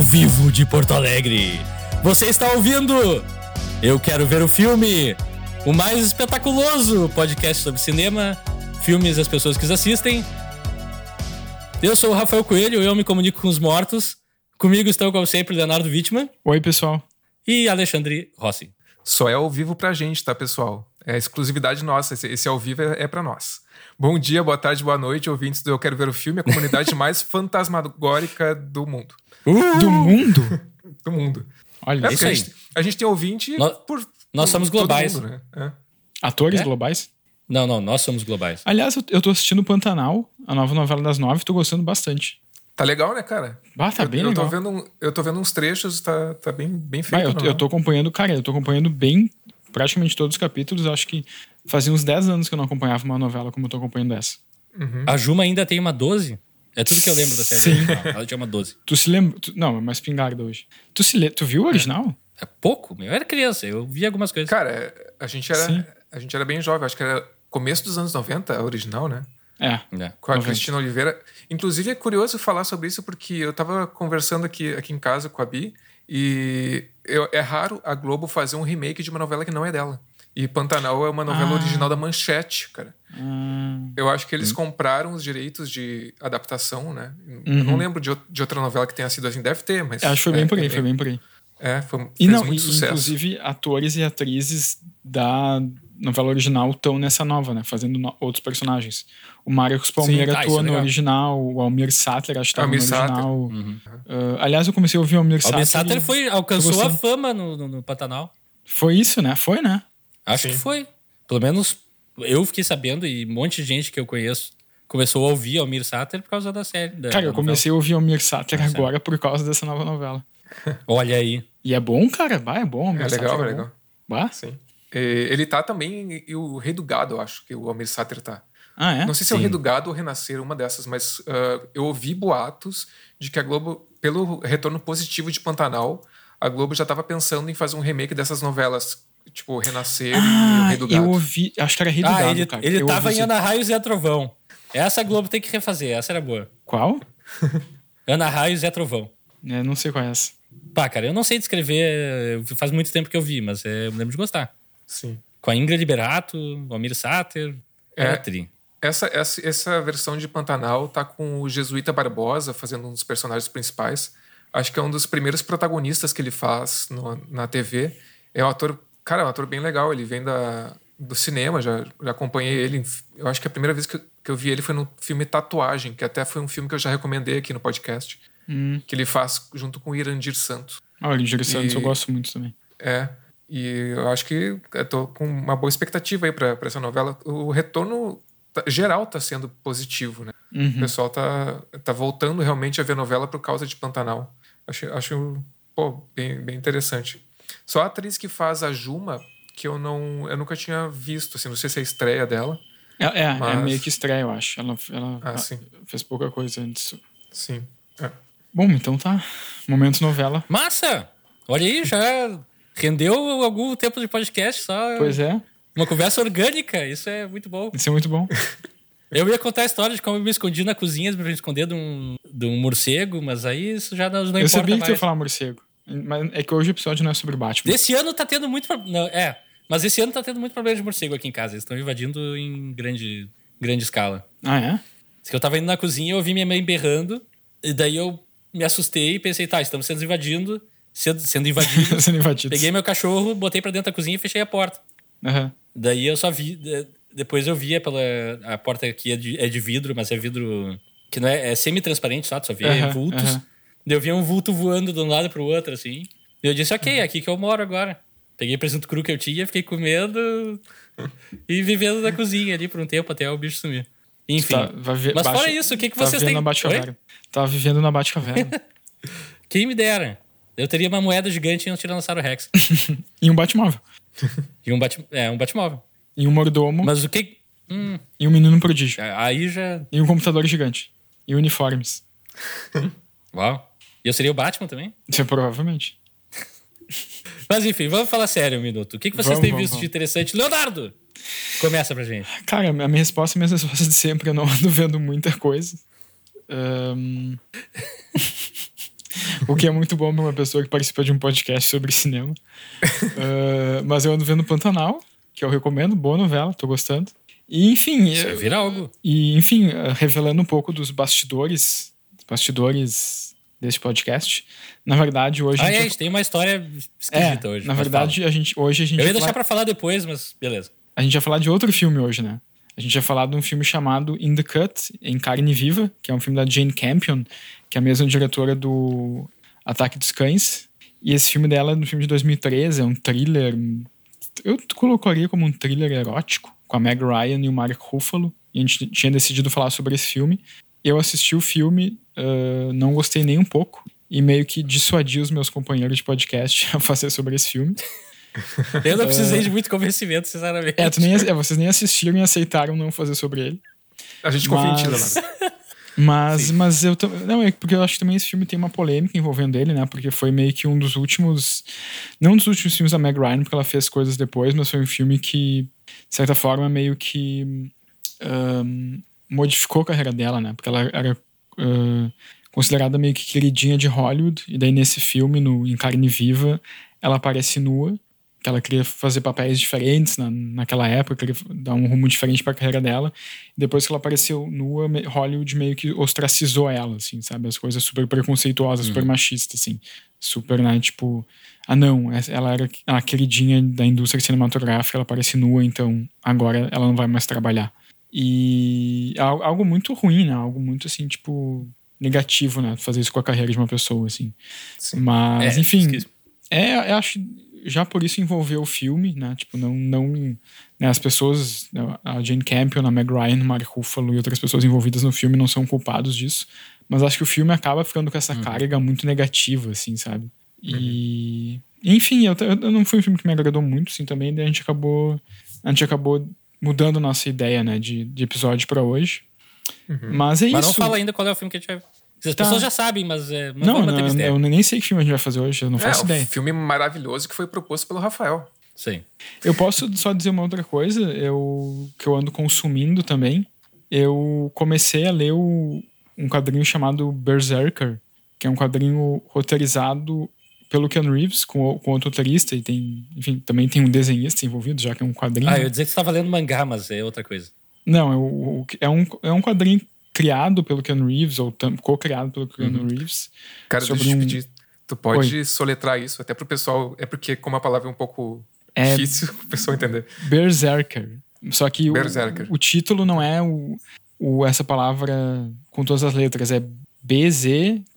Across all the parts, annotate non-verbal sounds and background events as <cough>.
ao vivo de Porto Alegre. Você está ouvindo? Eu quero ver o filme, o mais espetaculoso podcast sobre cinema, filmes e as pessoas que os assistem. Eu sou o Rafael Coelho, eu me comunico com os mortos. Comigo estão, como sempre, Leonardo Wittmann Oi, pessoal. e Alexandre Rossi. Só é ao vivo pra gente, tá, pessoal? É exclusividade nossa. Esse, esse ao vivo é, é pra nós. Bom dia, boa tarde, boa noite, ouvintes do Eu Quero Ver o Filme, a comunidade <laughs> mais fantasmagórica do mundo. Do mundo? <laughs> Do mundo. Olha, É isso porque a aí. gente, a gente tem ouvinte Nós- por. nós somos globais. mundo, né? É. atores É? globais. Não, não, nós somos globais. Aliás, eu, eu tô assistindo Pantanal, a nova novela das nove, tô gostando bastante. Tá legal, né, cara? Tá eu, bem eu legal. Tô vendo, eu tô vendo uns trechos, tá, tá bem, bem feito. eu, eu tô acompanhando, cara, eu tô acompanhando bem praticamente todos os capítulos. Acho que fazia uns 10 anos que eu não acompanhava uma novela como eu tô acompanhando essa. A Juma ainda tem uma 12? É tudo que eu lembro da série. Sim. original. Ela tinha uma 12. Tu se lembra. tu- não, é mais pingarda hoje. Tu, se le, tu viu o original? É pouco? Eu era criança, eu vi algumas coisas. Cara, é, a gente, Sim. era, a gente era bem jovem, acho que era começo dos anos 90, a original, né? É. É. Com a 90. Cristina Oliveira. Inclusive, é curioso falar sobre isso porque eu tava conversando aqui, aqui em casa com a Bi e eu- é raro a Globo fazer um remake de uma novela que não é dela. E Pantanal é uma novela Ah. original da Manchete, cara. Hum, Eu acho que eles compraram os direitos de adaptação, né? Eu Uhum. não lembro de, de outra novela que tenha sido assim. Deve ter, mas. acho que foi é, bem por aí, é, foi bem por aí. É, foi, E não, muito e, sucesso. inclusive atores e atrizes da novela original estão nessa nova, né? Fazendo no- outros personagens. O Marcos Palmeira ah, isso é atua no legal. original, o Almir Sattler acho que no Almir Sater. original. Uhum. Ah, aliás, eu comecei a ouvir o Almir O Sater. Almir Sater e foi, alcançou a fama no, no, no Pantanal. Foi isso, né? Foi, né? Acho Sim. que foi. Pelo menos eu fiquei sabendo e um monte de gente que eu conheço começou a ouvir Almir Sater por causa da série. da- Cara, eu comecei a ouvir o Almir Sater agora por causa dessa nova novela. <laughs> Olha aí. E é bom, cara. Bah, é bom. o Almir É legal, Sater é bom. legal. Bah? Sim. E ele tá também e o Rei do Gado, eu acho que o Almir Sater tá. Ah, é? Não sei se é o Sim. Rei do Gado ou Renascer, uma dessas, mas ah, eu ouvi boatos de que a Globo, pelo retorno positivo de Pantanal, a Globo já estava pensando em fazer um remake dessas novelas, tipo Renascer e o Ah, Rei do Gado. eu ouvi. Acho que era Rei do Ah, Gado, ele, cara. ele Eu tava ouvi em. Ana Raios e a Trovão. Essa a Globo tem que refazer, essa era boa. Qual? <laughs> Ana Raios e a Trovão. É, não sei qual é essa. Pá, cara, eu não sei descrever, faz muito tempo que eu vi, mas é, eu me lembro de gostar. Sim. Com a Ingrid Liberato, o Almir Sater, É. tri. Essa, essa, essa versão de Pantanal tá com o Jesuíta Barbosa fazendo um dos personagens principais. Acho que é um dos primeiros protagonistas que ele faz no- na TV. É um ator, cara, é um ator bem legal. Ele vem da, do cinema, já, já acompanhei ele. Eu acho que a primeira vez que, eu- que eu vi ele foi no filme Tatuagem, que até foi um filme que eu já recomendei aqui no podcast. Hum. Que ele faz junto com o Irandir Santos. Ah, o Ligeiro Santos eu gosto muito também. É. E eu acho que eu tô com uma boa expectativa aí pra, pra essa novela. O retorno tá- geral tá sendo positivo, né? O Uhum. pessoal tá, tá voltando realmente a ver novela por causa de Pantanal. Acho, acho pô, bem, bem interessante. Só a atriz que faz a Juma, que eu não. Eu nunca tinha visto, assim, não sei se é a estreia dela. É, é, é Mas- meio que estreia, eu acho. Ela, ela Ah, sim. fez pouca coisa antes. Sim. É. Bom, então tá. Momento novela. Massa! Olha aí, já rendeu algum tempo de podcast, só Pois é, uma conversa orgânica, isso é muito bom. isso é muito bom. <laughs> Eu ia contar a história de como eu me escondi na cozinha pra me esconder de um, de um morcego, mas aí isso já não, não eu importa sabia que tu ia mais. falar morcego. Mas é que hoje o episódio não é sobre Batman. Esse ano tá tendo muito. pro- Não, é, mas esse ano tá tendo muito problema de morcego aqui em casa. Eles estão invadindo em grande, grande escala. Ah, é? Diz que eu tava indo na cozinha, eu ouvi minha mãe berrando, e daí eu me assustei e pensei, tá, estamos sendo invadindo, sendo, sendo invadidos. <laughs> Sendo invadidos. Peguei meu cachorro, botei pra dentro da cozinha e fechei a porta. Aham. Daí eu só vi. de- Depois eu via pela. A porta aqui é de, é de vidro, mas é vidro. Que não é, é semi-transparente, só, tu só vê Aham, vultos. aham. Eu via um vulto voando de um lado pro outro, assim. E eu disse, ok, é aqui que eu moro agora. Peguei presunto cru que eu tinha, fiquei comendo e vivendo na cozinha ali por um tempo até o bicho sumir. Enfim. Tá, mas fora isso, o que, que tá vocês têm? na Batcaverna. Tava vivendo na Batcaverna. <laughs> Quem me dera? Eu teria uma moeda gigante e um Tiranossauro Rex. <laughs> e um Batmóvel. <laughs> e um, bate, é, um Batmóvel. E um mordomo. Mas o que. Hum, E um menino prodígio. aí já. E um computador gigante. E uniformes. Uau. E eu seria o Batman também? <laughs> É provavelmente. <laughs> Mas enfim, vamos falar sério um minuto. O que, que vocês Vamos, têm vamos, visto de vamos. interessante? Leonardo! Começa pra gente. Cara, a minha resposta é a mesma <laughs> resposta de sempre. Eu não ando vendo muita coisa. Ahn, o que é muito bom pra uma pessoa que participa de um podcast sobre cinema. uh, mas eu ando vendo Pantanal, que eu recomendo, boa novela, tô gostando. E, enfim. Isso vira algo. E, enfim, uh, revelando um pouco dos bastidores, bastidores desse podcast. Na verdade, hoje. Ah, a gente, é, a gente tem uma história esquisita é, hoje. Na verdade, a gente, hoje a gente. Eu ia deixar falar... pra falar depois, mas beleza. A gente ia falar de outro filme hoje, né? A gente ia falar de um filme chamado In the Cut, em Carne Viva, que é um filme da Jane Campion, que é a mesma diretora do Ataque dos Cães. E esse filme dela é um filme de 2013, é um thriller. Eu colocaria como um thriller erótico, com a Meg Ryan e o Mark Ruffalo. E a gente tinha decidido falar sobre esse filme. Eu assisti o filme, uh, não gostei nem um pouco. E meio que dissuadi os meus companheiros de podcast <laughs> a fazer sobre esse filme. <laughs> Eu não precisei de muito convencimento, sinceramente. É, nem, é, vocês nem assistiram e aceitaram não fazer sobre ele. A gente confia mas... em ti, Leonardo. Mas, mas eu não é porque eu acho que também esse filme tem uma polêmica envolvendo ele, né? Porque foi meio que um dos últimos, não um dos últimos filmes da Meg Ryan, porque ela fez coisas depois, mas foi um filme que, de certa forma, meio que um, modificou a carreira dela, né? Porque ela era uh, considerada meio que queridinha de Hollywood e daí nesse filme, no em Carne Viva, ela aparece nua que ela queria fazer papéis diferentes na, naquela época, queria dar um rumo diferente para a carreira dela. Depois que ela apareceu nua, Hollywood meio que ostracizou ela, assim, sabe? As coisas super preconceituosas, uhum. super machistas, assim. Super, né? Tipo, ah, não, ela era a queridinha da indústria cinematográfica, ela aparece nua, então agora ela não vai mais trabalhar. E algo muito ruim, né? Algo muito, assim, tipo, negativo, né? Fazer isso com a carreira de uma pessoa, assim. Sim. Mas, é, enfim, é, eu acho já por isso envolveu o filme, né? Tipo, não, não né, as pessoas, né, a Jane Campion, a Meg Ryan, o Mark Ruffalo e outras pessoas envolvidas no filme não são culpados disso, mas acho que o filme acaba ficando com essa uhum. carga muito negativa, assim, sabe? E uhum. enfim, eu, eu, não foi um filme que me agradou muito, assim, também, a gente acabou a gente acabou mudando nossa ideia, né, de, de episódio para hoje. Uhum. Mas é mas isso. Mas não fala ainda qual é o filme que a gente vai as tá. pessoas já sabem, mas é, não, não, não eu nem sei que filme a gente vai fazer hoje, eu não faço é, ideia. Um filme maravilhoso que foi proposto pelo Rafael. Sim. Eu posso só dizer uma outra coisa, eu que eu ando consumindo também. Eu comecei a ler o, um quadrinho chamado Berserker, que é um quadrinho roteirizado pelo Ken Reeves, com, com outro roteirista, e tem, enfim, também tem um desenhista envolvido, já que é um quadrinho. Ah, eu ia dizer que você estava lendo mangá, mas é outra coisa. Não, é, é, um, é um quadrinho criado pelo Ken Reeves, ou co-criado pelo Ken uhum. Reeves. Cara, deixa eu te pedir. Tu pode Oi. soletrar isso, até pro pessoal. É porque, como a palavra é um pouco é difícil <laughs> o pessoal entender. Berserker. Só que Berserker. O, o, título não é o, o, essa palavra com todas as letras, é B-Z-K-K-R-K.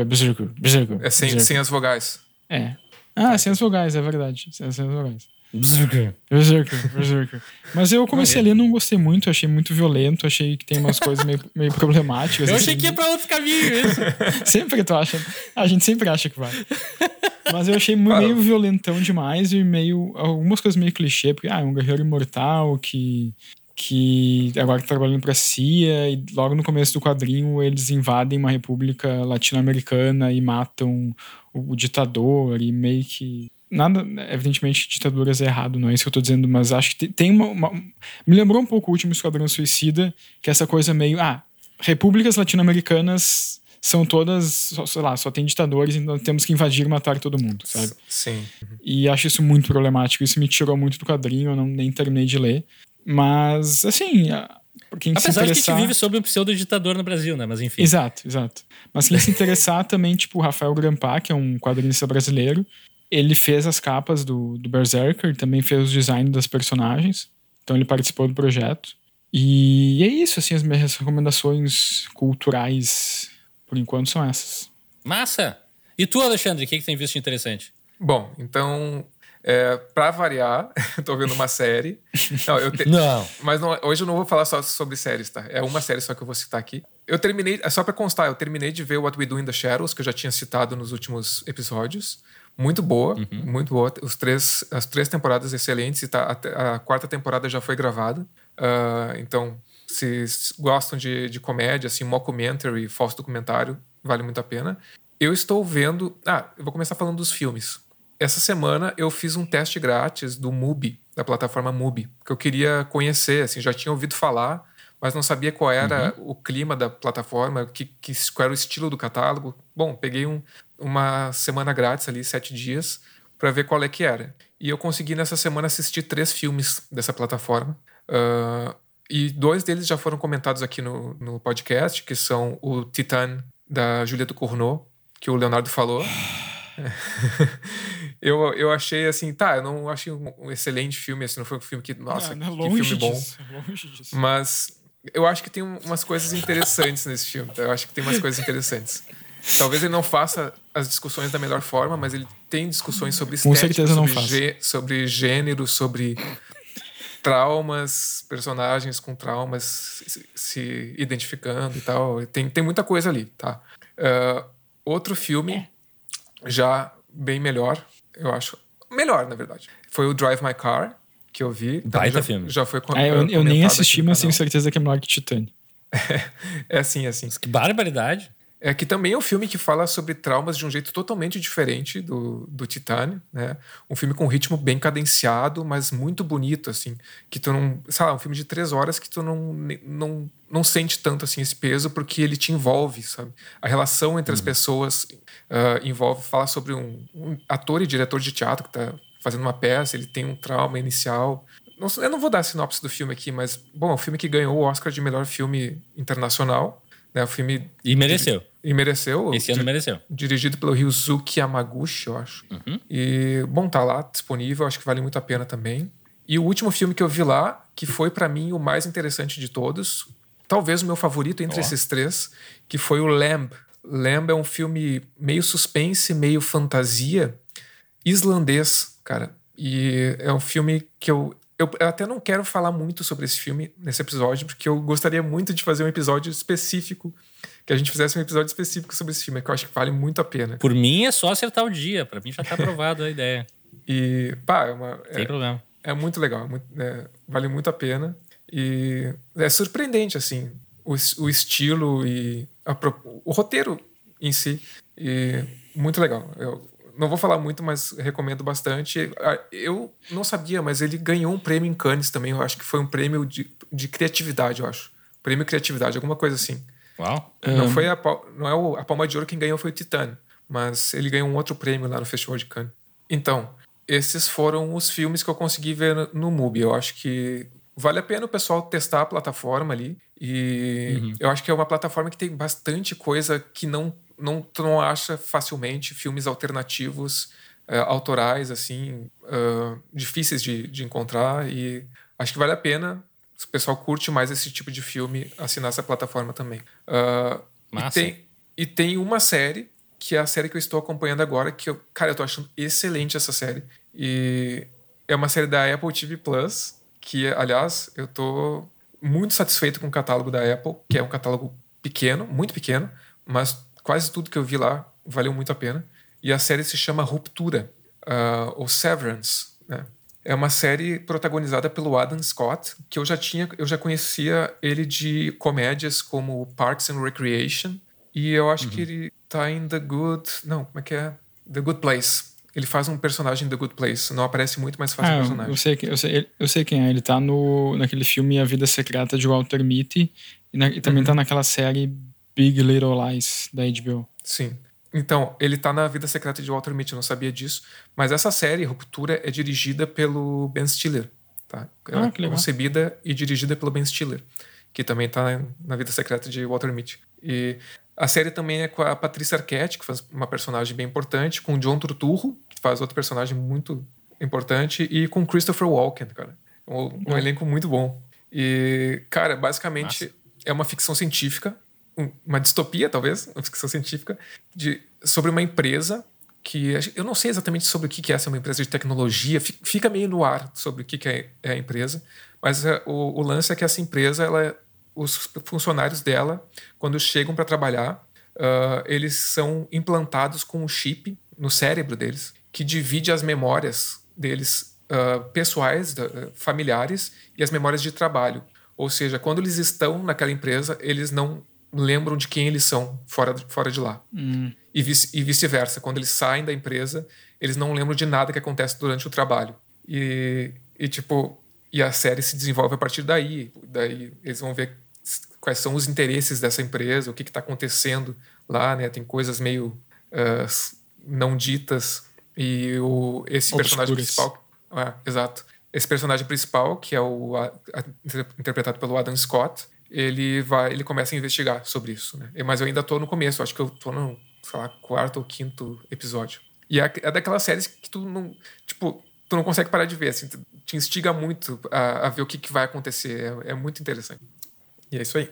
É Berserker. Berserker. É sem, Berserker. sem as vogais. É. Ah, sem as vogais, é verdade. Sem as vogais. Berserker. Berserker, Berserker. Mas eu comecei a ler e não gostei muito, achei muito violento, achei que tem umas coisas meio, meio problemáticas. Eu assim. achei que ia pra outro caminho isso. <laughs> sempre tu acha. A gente sempre acha que vai. Mas eu achei meio violentão demais e meio. Algumas coisas meio clichê, porque ah, é um guerreiro imortal que. Que agora tá trabalhando pra CIA, e logo no começo do quadrinho eles invadem uma república latino-americana e matam o, o ditador, e meio que nada, evidentemente, ditaduras é errado, não é isso que eu tô dizendo, mas acho que tem uma, uma, Me lembrou um pouco o último Esquadrão Suicida, que é essa coisa meio. Ah, repúblicas latino-americanas são todas, sei lá, só tem ditadores, então temos que invadir e matar todo mundo, sabe? Sim. E acho isso muito problemático, isso me tirou muito do quadrinho, eu não, nem terminei de ler. Mas, assim. Quem Apesar se interessar... de que a gente vive sob um pseudo-ditador no Brasil, né? Mas enfim. Exato, exato. Mas quem se <laughs> interessar também, tipo, o Rafael Grampá, que é um quadrinista brasileiro, ele fez as capas do, do Berserker, também fez o design das personagens. Então ele participou do projeto. E é isso, assim, as minhas recomendações culturais, por enquanto, são essas. Massa! E tu, Alexandre, o que, que tem visto interessante? Bom, então, é, para variar, <laughs> tô vendo uma série. Não, eu te... não. Mas não, hoje eu não vou falar só sobre séries, tá? É uma série só que eu vou citar aqui. Eu terminei, é só para constar, eu terminei de ver What We Do in the Shadows, que eu já tinha citado nos últimos episódios muito boa, uhum. muito boa. Os três, as três temporadas excelentes, e tá, a, a quarta temporada já foi gravada. Uh, então, se gostam de, de comédia, assim, mockumentary, falso documentário, vale muito a pena. Eu estou vendo. Ah, eu vou começar falando dos filmes. Essa semana eu fiz um teste grátis do Mubi, da plataforma Mubi, que eu queria conhecer, assim, já tinha ouvido falar, mas não sabia qual era uhum. o clima da plataforma, que, que, qual era o estilo do catálogo. Bom, peguei um, uma semana grátis ali, sete dias, para ver qual é que era. E eu consegui nessa semana assistir três filmes dessa plataforma. Uh, e dois deles já foram comentados aqui no, no podcast, que são o Titan, da Juliette Cournot, que o Leonardo falou. <sighs> <laughs> eu, eu achei assim, tá, eu não achei um, um excelente filme, assim, não foi um filme que, nossa, não, não é que filme bom. Disso, longe disso. Mas eu acho que tem umas coisas interessantes nesse filme, tá? Eu acho que tem umas coisas interessantes. Talvez ele não faça as discussões da melhor forma, mas ele tem discussões sobre estética, sobre, gê, sobre gênero, sobre traumas, personagens com traumas se, se identificando e tal. Tem, tem muita coisa ali, tá? Uh, outro filme, já bem melhor, eu acho. Melhor, na verdade. Foi o Drive My Car, que eu vi. Baita já, filme. Já foi é, eu, eu nem assisti, mas tenho certeza que é melhor que Titanic. <laughs> é assim, é assim. Que barbaridade. É que também é um filme que fala sobre traumas de um jeito totalmente diferente do, do Titânio, né? Um filme com um ritmo bem cadenciado, mas muito bonito, assim. Que tu não... Sei lá, um filme de três horas que tu não, não, não sente tanto, assim, esse peso porque ele te envolve, sabe? A relação entre as uhum. pessoas uh, envolve... Fala sobre um, um, ator e diretor de teatro que tá fazendo uma peça, ele tem um trauma inicial. Eu não vou dar a sinopse do filme aqui, mas, bom, é um filme que ganhou o Oscar de melhor filme internacional né? O filme. E mereceu. E mereceu. Esse ano mereceu. Dirigido pelo Ryuzuki Yamaguchi, eu acho. Uhum. E, bom, tá lá disponível, acho que vale muito a pena também. E o último filme que eu vi lá, que foi para mim o mais interessante de todos, talvez o meu favorito entre oh. esses três, que foi o Lamb. Lamb é um filme meio suspense, meio fantasia, islandês, cara. E é um filme que eu, eu, até não quero falar muito sobre esse filme nesse episódio, porque eu gostaria muito de fazer um episódio específico, que a gente fizesse um episódio específico sobre esse filme, que eu acho que vale muito a pena. Por mim é só acertar o dia, para mim já tá aprovado a ideia. E, pá, é uma. Tem é, problema. É muito legal, é muito, é, vale muito a pena. E é surpreendente, assim, o, o estilo e a, o roteiro em si. E muito legal. Eu, não vou falar muito, mas recomendo bastante. Ah, eu não sabia, mas ele ganhou um prêmio em Cannes também. Eu acho que foi um prêmio de, de criatividade, eu acho. Prêmio Criatividade, alguma coisa assim. Uau. Não, um... foi a, não é o, a Palma de Ouro quem ganhou foi o Titânio, mas ele ganhou um outro prêmio lá no Festival de Cannes. Então, esses foram os filmes que eu consegui ver no, no MUBI. Eu acho que vale a pena o pessoal testar a plataforma ali. E uhum. eu acho que é uma plataforma que tem bastante coisa que não não, tu não acha facilmente filmes alternativos, uh, autorais, assim, uh, difíceis de, de encontrar. E acho que vale a pena, se o pessoal curte mais esse tipo de filme, assinar essa plataforma também. Uh, Massa. E tem, e tem uma série, que é a série que eu estou acompanhando agora, que eu, cara, eu tô achando excelente essa série. E é uma série da Apple TV Plus, que, aliás, eu tô muito satisfeito com o catálogo da Apple, que é um catálogo pequeno, muito pequeno, mas quase tudo que eu vi lá valeu muito a pena. E a série se chama Ruptura, uh, ou Severance, né? É uma série protagonizada pelo Adam Scott, que eu já tinha, eu já conhecia ele de comédias como Parks and Recreation, e eu acho uhum. que ele tá em The Good, não, como é que é? The Good Place. Ele faz um personagem The Good Place, não aparece muito, mas faz ah, um personagem. Eu sei, eu sei, eu sei quem é, ele tá no, naquele filme A Vida Secreta de Walter Mitty, e, na, e também uhum. tá naquela série Big Little Lies da HBO. Sim. Então, ele tá na Vida Secreta de Walter Mitty, eu não sabia disso. Mas essa série, Ruptura, é dirigida pelo Ben Stiller. Tá? Ela ah, que legal. É concebida e dirigida pelo Ben Stiller, que também tá na Vida Secreta de Walter Mitty. E a série também é com a Patrícia Arquette, que faz uma personagem bem importante, com o John Turturro, que faz outro personagem muito importante, e com Christopher Walken, cara. Um, um elenco muito bom. E, cara, basicamente Nossa. é uma ficção científica uma distopia, talvez, uma ficção científica, de, sobre uma empresa que eu não sei exatamente sobre o que é essa uma empresa de tecnologia, fica meio no ar sobre o que é, é a empresa, mas é, o, o lance é que essa empresa, ela, os funcionários dela, quando chegam para trabalhar, uh, eles são implantados com um chip no cérebro deles que divide as memórias deles uh, pessoais, uh, familiares e as memórias de trabalho. Ou seja, quando eles estão naquela empresa, eles não lembram de quem eles são fora, fora de lá. Hum. E, vice, e vice-versa. Quando eles saem da empresa, eles não lembram de nada que acontece durante o trabalho. E, e tipo, e a série se desenvolve a partir daí. Daí eles vão ver quais são os interesses dessa empresa, o que está acontecendo lá, né? Tem coisas meio uh, não ditas e o, esse Obscuras. personagem principal, é, exato, esse personagem principal que é o a- a- interpretado pelo Adam Scott, ele vai, ele começa a investigar sobre isso, né? Mas eu ainda tô no começo, acho que eu tô no, sei lá, quarto ou quinto episódio. E é, é daquelas séries que tu não, tipo, tu não consegue parar de ver, assim, tu- te instiga muito a, a ver o que, que vai acontecer, é, é muito interessante. E é isso aí.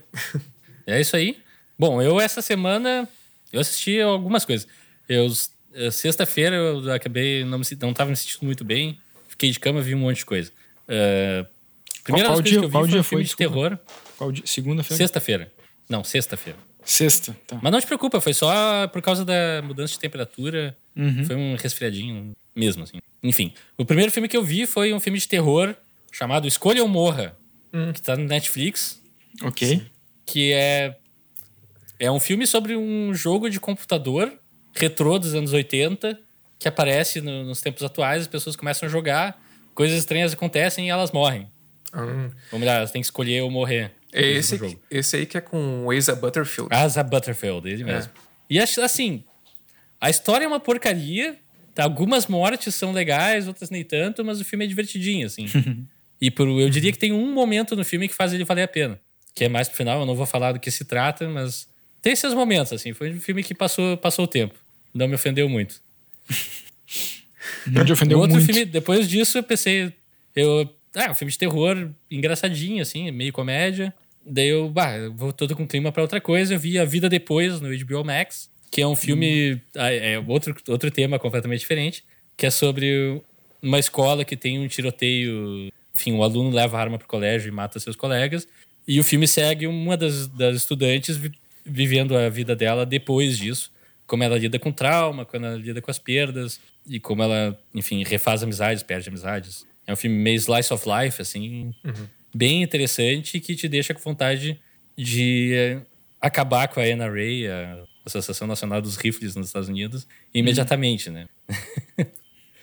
É isso aí. Bom, eu essa semana eu assisti algumas coisas. Eu sexta-feira eu acabei não me, não tava me sentindo muito bem, fiquei de cama, vi um monte de coisa. Eh, primeira qual coisas dia- que eu vi qual foi dia um filme foi, de desculpa? terror. Qual dia? Segunda-feira? Sexta-feira. Não, sexta-feira. Sexta, tá. Mas não te preocupa, foi só por causa da mudança de temperatura. Uhum. Foi um resfriadinho mesmo, assim. Enfim, o primeiro filme que eu vi foi um filme de terror chamado Escolha ou Morra, que tá no Netflix, Ok. que é é um filme sobre um jogo de computador retrô dos anos 80 que aparece no- nos tempos atuais, as pessoas começam a jogar, coisas estranhas acontecem e elas morrem. Hum. Ou melhor, elas têm que escolher ou morrer. É esse, esse aí que é com o Asa Butterfield. Asa Butterfield, ele mesmo. E acho assim, a história é uma porcaria. tá? Algumas mortes são legais, outras nem tanto, mas o filme é divertidinho, assim. <laughs> e por, eu diria que tem um momento no filme que faz ele valer a pena. Que é mais pro final, eu não vou falar do que se trata, mas tem esses momentos, assim. Foi um filme que passou, passou o tempo. Não me ofendeu muito. Não te O <laughs> ofendeu outro muito. filme, depois disso, eu pensei. Eu, ah, um filme de terror engraçadinho, assim, meio comédia. Daí eu, bah, eu vou todo com clima pra outra coisa. Eu vi A Vida Depois no HBO Max, que é um filme. ah, É outro, outro tema completamente diferente, que é sobre uma escola que tem um tiroteio. Enfim, o aluno leva a arma pro colégio e mata seus colegas. E o filme segue uma das, das estudantes vi- vivendo a vida dela depois disso. Como ela lida com trauma, como ela lida com as perdas. E como ela, enfim, refaz amizades, perde amizades. É um filme meio slice of life, assim. Bem interessante que te deixa com vontade de eh, acabar com a NRA, a Associação Nacional dos Rifles nos Estados Unidos, imediatamente, né? <laughs>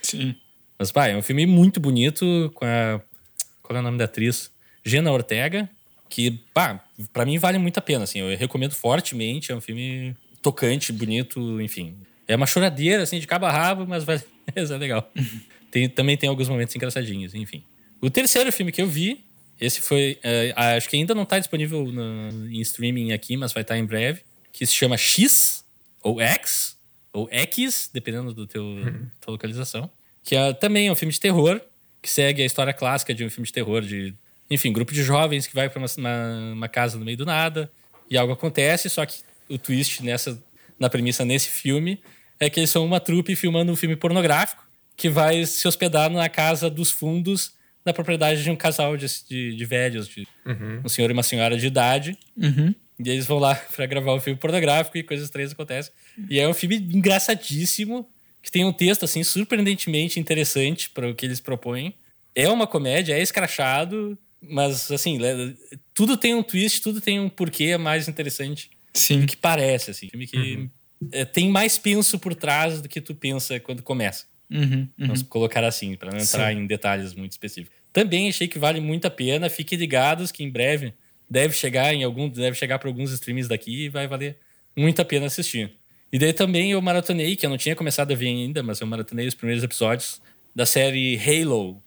Sim. Mas, pá, é um filme muito bonito com a. Qual é o nome da atriz? Gena Ortega, que, pá, pra mim vale muito a pena, assim. Eu recomendo fortemente. É um filme tocante, bonito, enfim. É uma choradeira, assim, de cabo a rabo, mas, vale, <laughs> mas é legal. <laughs> Tem, também tem alguns momentos engraçadinhos, enfim. O terceiro filme que eu vi, esse foi. eh, acho que ainda não tá disponível no- em streaming aqui, mas vai estar em breve, que se chama X, ou X, ou X, dependendo do teu tua localização. Que é, também é um filme de terror, que segue a história clássica de um filme de terror de. Enfim, grupo de jovens que vai para uma, uma, uma casa no meio do nada e algo acontece, só que o twist nessa, na premissa nesse filme é que eles são uma trupe filmando um filme pornográfico que vai se hospedar na casa dos fundos da propriedade de um casal de, de, de velhos, de um senhor e uma senhora de idade. Uhum. E eles vão lá <laughs> pra gravar um filme pornográfico e coisas estranhas acontecem. E é um filme engraçadíssimo, que tem um texto, assim, surpreendentemente interessante para o que eles propõem. É uma comédia, é escrachado, mas, assim, tudo tem um twist, tudo tem um porquê mais interessante Sim. do que parece, assim. Filme que é, tem mais penso por trás do que tu pensa quando começa. Uhum. Uhum. Vamos colocar assim, para não entrar em detalhes muito específicos. Também achei que vale muito a pena. Fiquem ligados que em breve deve chegar em algum, deve chegar para alguns streams daqui e vai valer muito a pena assistir. E daí também eu maratonei, que eu não tinha começado a ver ainda, mas eu maratonei os primeiros episódios da série Halo,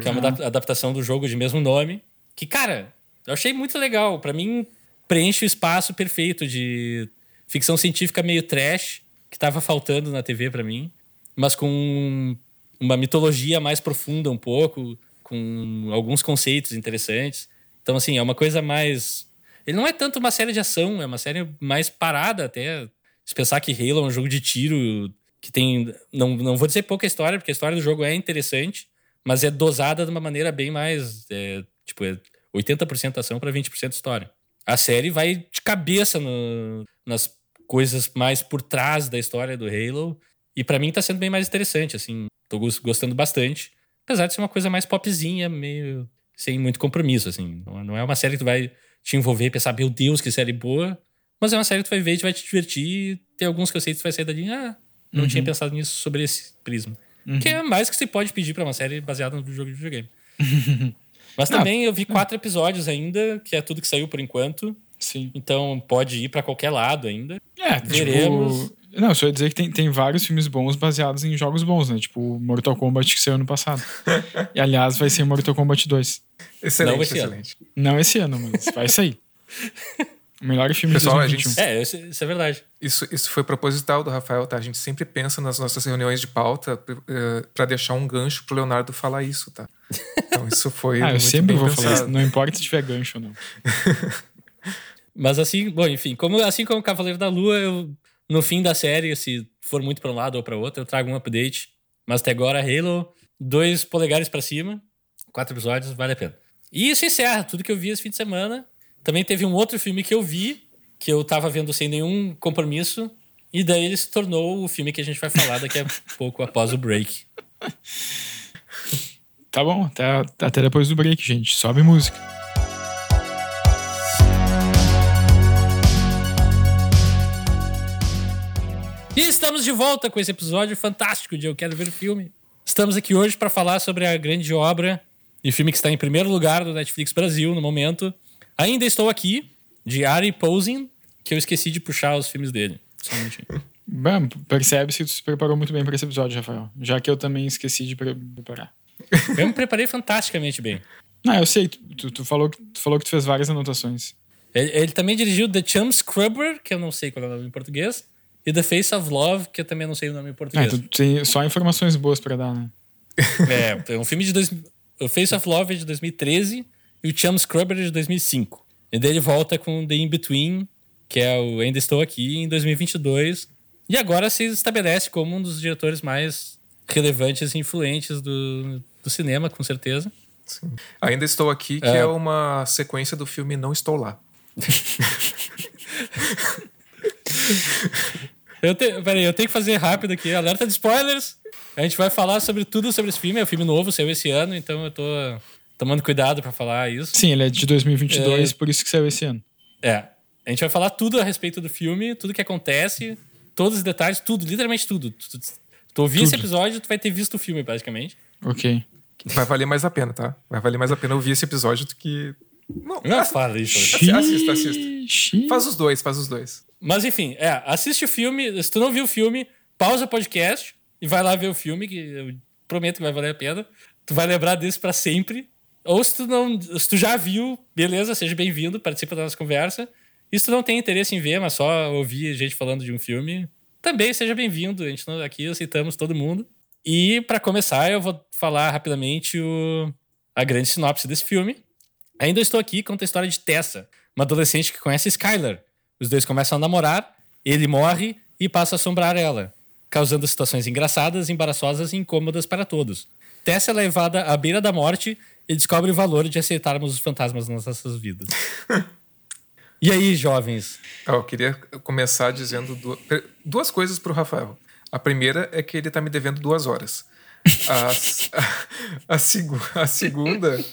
que é uma adap- adaptação do jogo de mesmo nome. Que, cara, eu achei muito legal. Para mim, preenche o espaço perfeito de ficção científica meio trash, que tava faltando na TV para mim mas com uma mitologia mais profunda um pouco, com alguns conceitos interessantes. Então, assim, é uma coisa mais. Ele não é tanto uma série de ação, é uma série mais parada até. Se pensar que Halo é um jogo de tiro que tem. Não, não vou dizer pouca história, porque a história do jogo é interessante, mas é dosada de uma maneira bem mais. é, tipo, é 80% ação para 20% história. A série vai de cabeça no- nas coisas mais por trás da história do Halo. E pra mim tá sendo bem mais interessante, assim. Tô gos- gostando bastante. Apesar de ser uma coisa mais popzinha, meio sem muito compromisso, assim. Não não é uma série que tu vai te envolver e pensar, meu Deus, que série boa. Mas é uma série que tu vai ver e vai te divertir. Tem alguns que eu sei que tu vai sair dali, ah, não tinha pensado nisso sobre esse prisma. Que é mais que se pode pedir pra uma série baseada no jogo de videogame. <laughs> Mas também eu vi quatro episódios ainda, que é tudo que saiu por enquanto. Sim. Então pode ir para qualquer lado ainda. É, Veremos. Tipo, não, só ia dizer que tem, tem vários filmes bons baseados em jogos bons, né? Tipo Mortal Kombat que saiu ano passado. e aliás, vai ser Mortal Kombat 2. Excelente, Não esse ano. excelente. Não esse ano, mas vai sair. O melhor filme Pessoal, a de gente- 2021. É, isso, isso é verdade. Isso, isso foi proposital do Rafael, tá? A gente sempre pensa nas nossas reuniões de pauta para deixar um gancho pro Leonardo falar isso, tá? Então isso foi <laughs> Ah, eu muito sempre bem vou falar pensado. isso. Não importa se tiver gancho ou não. <laughs> Mas assim, bom, enfim, como, assim como Cavaleiro da Lua, eu, no fim da série, se for muito pra um lado ou pra outro, eu trago um update. Mas até agora, Halo, dois polegares pra cima, quatro episódios, vale a pena. E isso encerra tudo que eu vi esse fim de semana. Também teve um outro filme que eu vi, que eu tava vendo sem nenhum compromisso, e daí ele se tornou o filme que a gente vai falar daqui a <laughs> pouco após o break. Tá bom, até, até depois do break, gente. Sobe música. E estamos de volta com esse episódio fantástico de Eu Quero Ver o Filme. Estamos aqui hoje para falar sobre a grande obra e filme que está em primeiro lugar do Netflix Brasil no momento. Ainda estou aqui, de Ari Posing, que eu esqueci de puxar os filmes dele. Só um minutinho. <laughs> Bom, percebe-se que tu se preparou muito bem para esse episódio, Rafael. Já que eu também esqueci de pre- preparar. Eu me preparei fantasticamente bem. Não, eu sei, tu, tu, tu falou, que- tu falou que tu fez várias anotações. Ele, ele também dirigiu The Chum Scrubber, que eu não sei qual é o nome em português, e The Face of Love, que eu também não sei o nome em Ah, português. tu tem só informações boas para dar, né? <laughs> É, é um filme de. Dois, o Face of Love é de 2013 e o Chum Scrubber é de 2005. E daí ele volta com The In-Between, que é o Ainda Estou Aqui, em 2022. E agora se estabelece como um dos diretores mais relevantes e influentes do, do cinema, com certeza. Sim. Ainda estou aqui, que É. é. uma sequência do filme Não Estou Lá. <laughs> Eu te, peraí, eu tenho que fazer rápido aqui. Alerta de spoilers. A gente vai falar sobre tudo sobre esse filme. É um filme novo, saiu esse ano, então eu tô tomando cuidado pra falar isso. Sim, ele é de 2022, É. por isso que saiu esse ano. É. A gente vai falar tudo a respeito do filme, tudo que acontece, todos os detalhes, tudo, literalmente tudo. Tu, tu, tu ouvir esse episódio, tu vai ter visto o filme, basicamente. Ok. Vai valer mais a pena, tá? Vai valer mais a pena ouvir esse episódio do que. Não, Não assi- fala isso. Assista, assista. Xiii. Faz os dois, faz os dois. Mas enfim, é, assiste o filme. Se tu não viu o filme, pausa o podcast e vai lá ver o filme, que eu prometo que vai valer a pena. Tu vai lembrar desse pra sempre. Ou se tu não. Se tu já viu, beleza, seja bem-vindo, participa da nossa conversa. E se tu não tem interesse em ver, mas só ouvir gente falando de um filme, também seja bem-vindo. A gente não, aqui aceitamos todo mundo. E pra começar, eu vou falar rapidamente o, a grande sinopse desse filme. Ainda estou aqui conta a história de Tessa, uma adolescente que conhece Skylar. Os dois começam a namorar, ele morre e passa a assombrar ela, causando situações engraçadas, embaraçosas e incômodas para todos. Tessa é levada à beira da morte e descobre o valor de aceitarmos os fantasmas nas nossas vidas. <laughs> e aí, jovens? Eu queria começar dizendo duas, coisas pro Rafael. A primeira é que ele tá me devendo duas horas. A, a, a a segunda.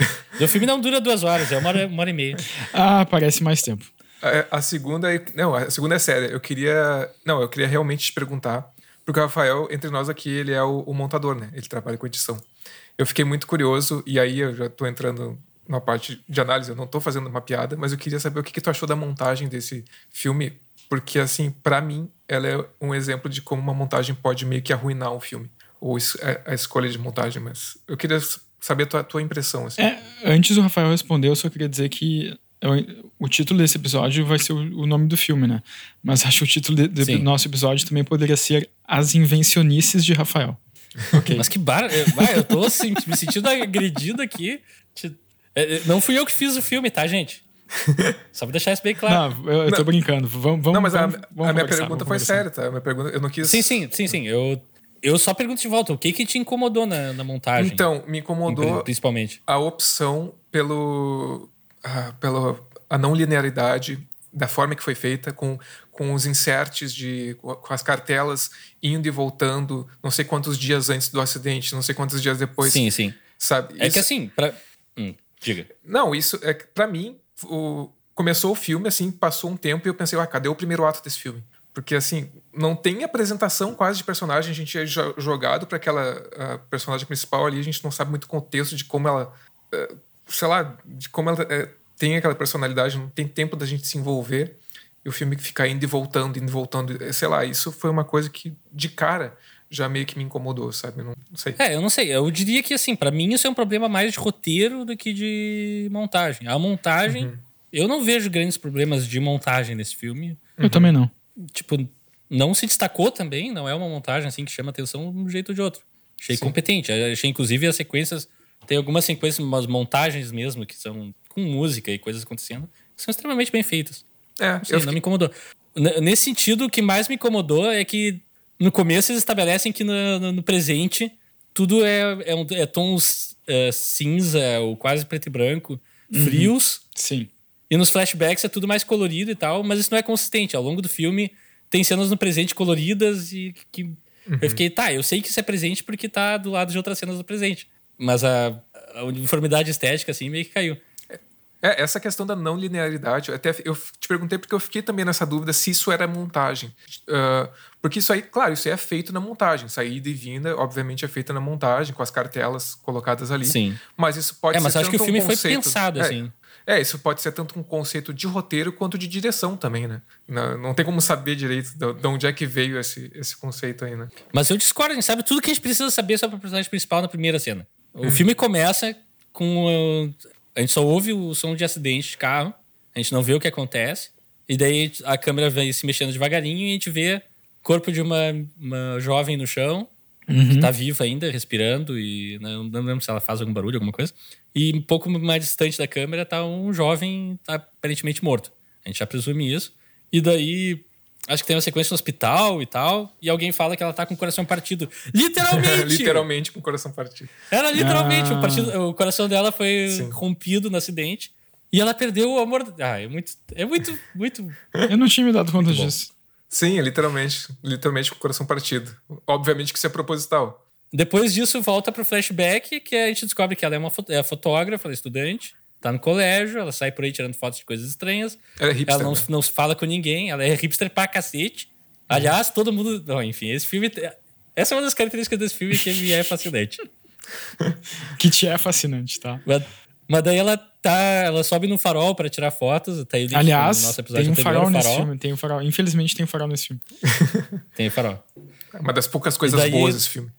<laughs> O filme não dura duas horas, é uma hora, uma hora e meia. Ah, parece mais tempo. A, a segunda é. Não, a segunda é séria. Eu queria. Não, eu queria realmente te perguntar. Porque o Rafael, entre nós aqui, ele é o, o montador, né? Ele trabalha com edição. Eu fiquei muito curioso, e aí eu já tô entrando numa parte de análise, eu não tô fazendo uma piada, mas eu queria saber o que, que tu achou da montagem desse filme. Porque, assim, pra mim, ela é um exemplo de como uma montagem pode meio que arruinar um filme. Ou es- a, escolha de montagem, mas eu queria saber a tua, tua impressão, assim. É, antes do Rafael responder, eu só queria dizer que eu- o título desse episódio vai ser o, o nome do filme, né? Mas acho que o título do nosso episódio também poderia ser As Invencionices de Rafael. <laughs> Ok. Mas que bar... eu- vai, eu tô assim, <laughs> me sentindo agredido aqui. É, é, Não fui eu que fiz o filme, tá, gente? <laughs> Só pra deixar isso bem claro. Não, eu, eu tô brincando. Vamos, vamos, não, mas a, vamos, vamos a minha pergunta vamos foi séria, tá? A minha pergunta, eu não quis. Sim, sim, sim, sim. Eu, eu só pergunto de volta, o que que te incomodou na, na montagem? Então, me incomodou Principalmente. a opção pelo, ah, pelo a não linearidade da forma que foi feita com, com os inserts de com as cartelas indo e voltando não sei quantos dias antes do acidente não sei quantos dias depois Sim, sim. sabe É Isso- que assim, pra... Hum, diga. não isso é pra mim o, começou o filme assim passou um tempo e eu pensei ah, cadê o primeiro ato desse filme porque assim não tem apresentação quase de personagem a gente é jo- jogado para aquela personagem principal ali a gente não sabe muito o contexto de como ela eh, sei lá de como ela eh, tem aquela personalidade, não tem tempo da gente se envolver. E o filme fica indo e voltando, indo e voltando. Sei lá, isso foi uma coisa que, de cara, já meio que me incomodou, sabe? Não, não sei. É, eu não sei. Eu diria que, assim, para mim isso é um problema mais de roteiro do que de montagem. A montagem, uhum. eu não vejo grandes problemas de montagem nesse filme. Eu uhum. também não. Tipo, não se destacou também, não é uma montagem assim que chama atenção de um jeito ou de outro. Achei Sim. competente. Achei, inclusive, as sequências. Tem algumas sequências, umas montagens mesmo, que são com música e coisas acontecendo, que são extremamente bem feitas. É, não, sei, fiquei... não me incomodou. Nesse sentido, o que mais me incomodou é que no começo eles estabelecem que no, no, no presente tudo é, é, um, é tons é, cinza ou quase preto e branco, uhum. frios. Sim. E nos flashbacks é tudo mais colorido e tal, mas isso não é consistente. Ao longo do filme tem cenas no presente coloridas e que. Uhum. Eu fiquei, tá, eu sei que isso é presente porque tá do lado de outras cenas do presente. Mas a, a uniformidade estética, assim, meio que caiu. É, essa questão da não linearidade, até eu te perguntei porque eu fiquei também nessa dúvida se isso era montagem. Uh, porque isso aí, claro, isso aí é feito na montagem. Saída e vinda, obviamente, é feita na montagem, com as cartelas colocadas ali. Sim. Mas isso pode é, ser. Mas acho que o filme um conceito, foi pensado, é, assim. É, isso pode ser tanto um conceito de roteiro quanto de direção também, né? Não, não tem como saber direito de, de onde é que veio esse, esse conceito aí, né? Mas eu discordo, a gente sabe tudo que a gente precisa saber sobre a personagem principal na primeira cena. O hum. filme começa com a gente só ouve o som de acidente de carro, a gente não vê o que acontece, e daí a câmera vem se mexendo devagarinho e a gente vê o corpo de uma, uma jovem no chão, uhum. que tá viva ainda, respirando, e não, não lembro se ela faz algum barulho, alguma coisa. E um pouco mais distante da câmera tá um jovem tá aparentemente morto. A gente já presume isso. E daí Acho que tem uma sequência no hospital e tal. E alguém fala que ela tá com o coração partido. <laughs> Literalmente! <laughs> literalmente com o coração partido. Ela literalmente. Ah. O, partido, o, coração dela foi Sim. rompido no acidente. E ela perdeu o amor. Ah, é muito. É muito. muito... Eu não tinha me dado conta disso. Sim, é literalmente. Literalmente com o coração partido. Obviamente que isso é proposital. Depois disso, volta pro flashback, que a gente descobre que ela é uma é fotógrafa, ela é estudante tá no colégio, ela sai por aí tirando fotos de coisas estranhas. Ela é hipster. Ela não, né? não fala com ninguém, ela é hipster pra cacete. Aliás, todo mundo. Não, enfim, esse filme. Essa é uma das características desse filme que me é fascinante. <laughs> que te é fascinante, tá? Mas, mas, daí ela tá. Ela sobe no farol pra tirar fotos. Tá aí Aliás, nosso episódio tem um farol, farol nesse filme. Tem um farol. Infelizmente tem um farol nesse filme. <laughs> tem um farol. É uma das poucas coisas daí, boas desse filme.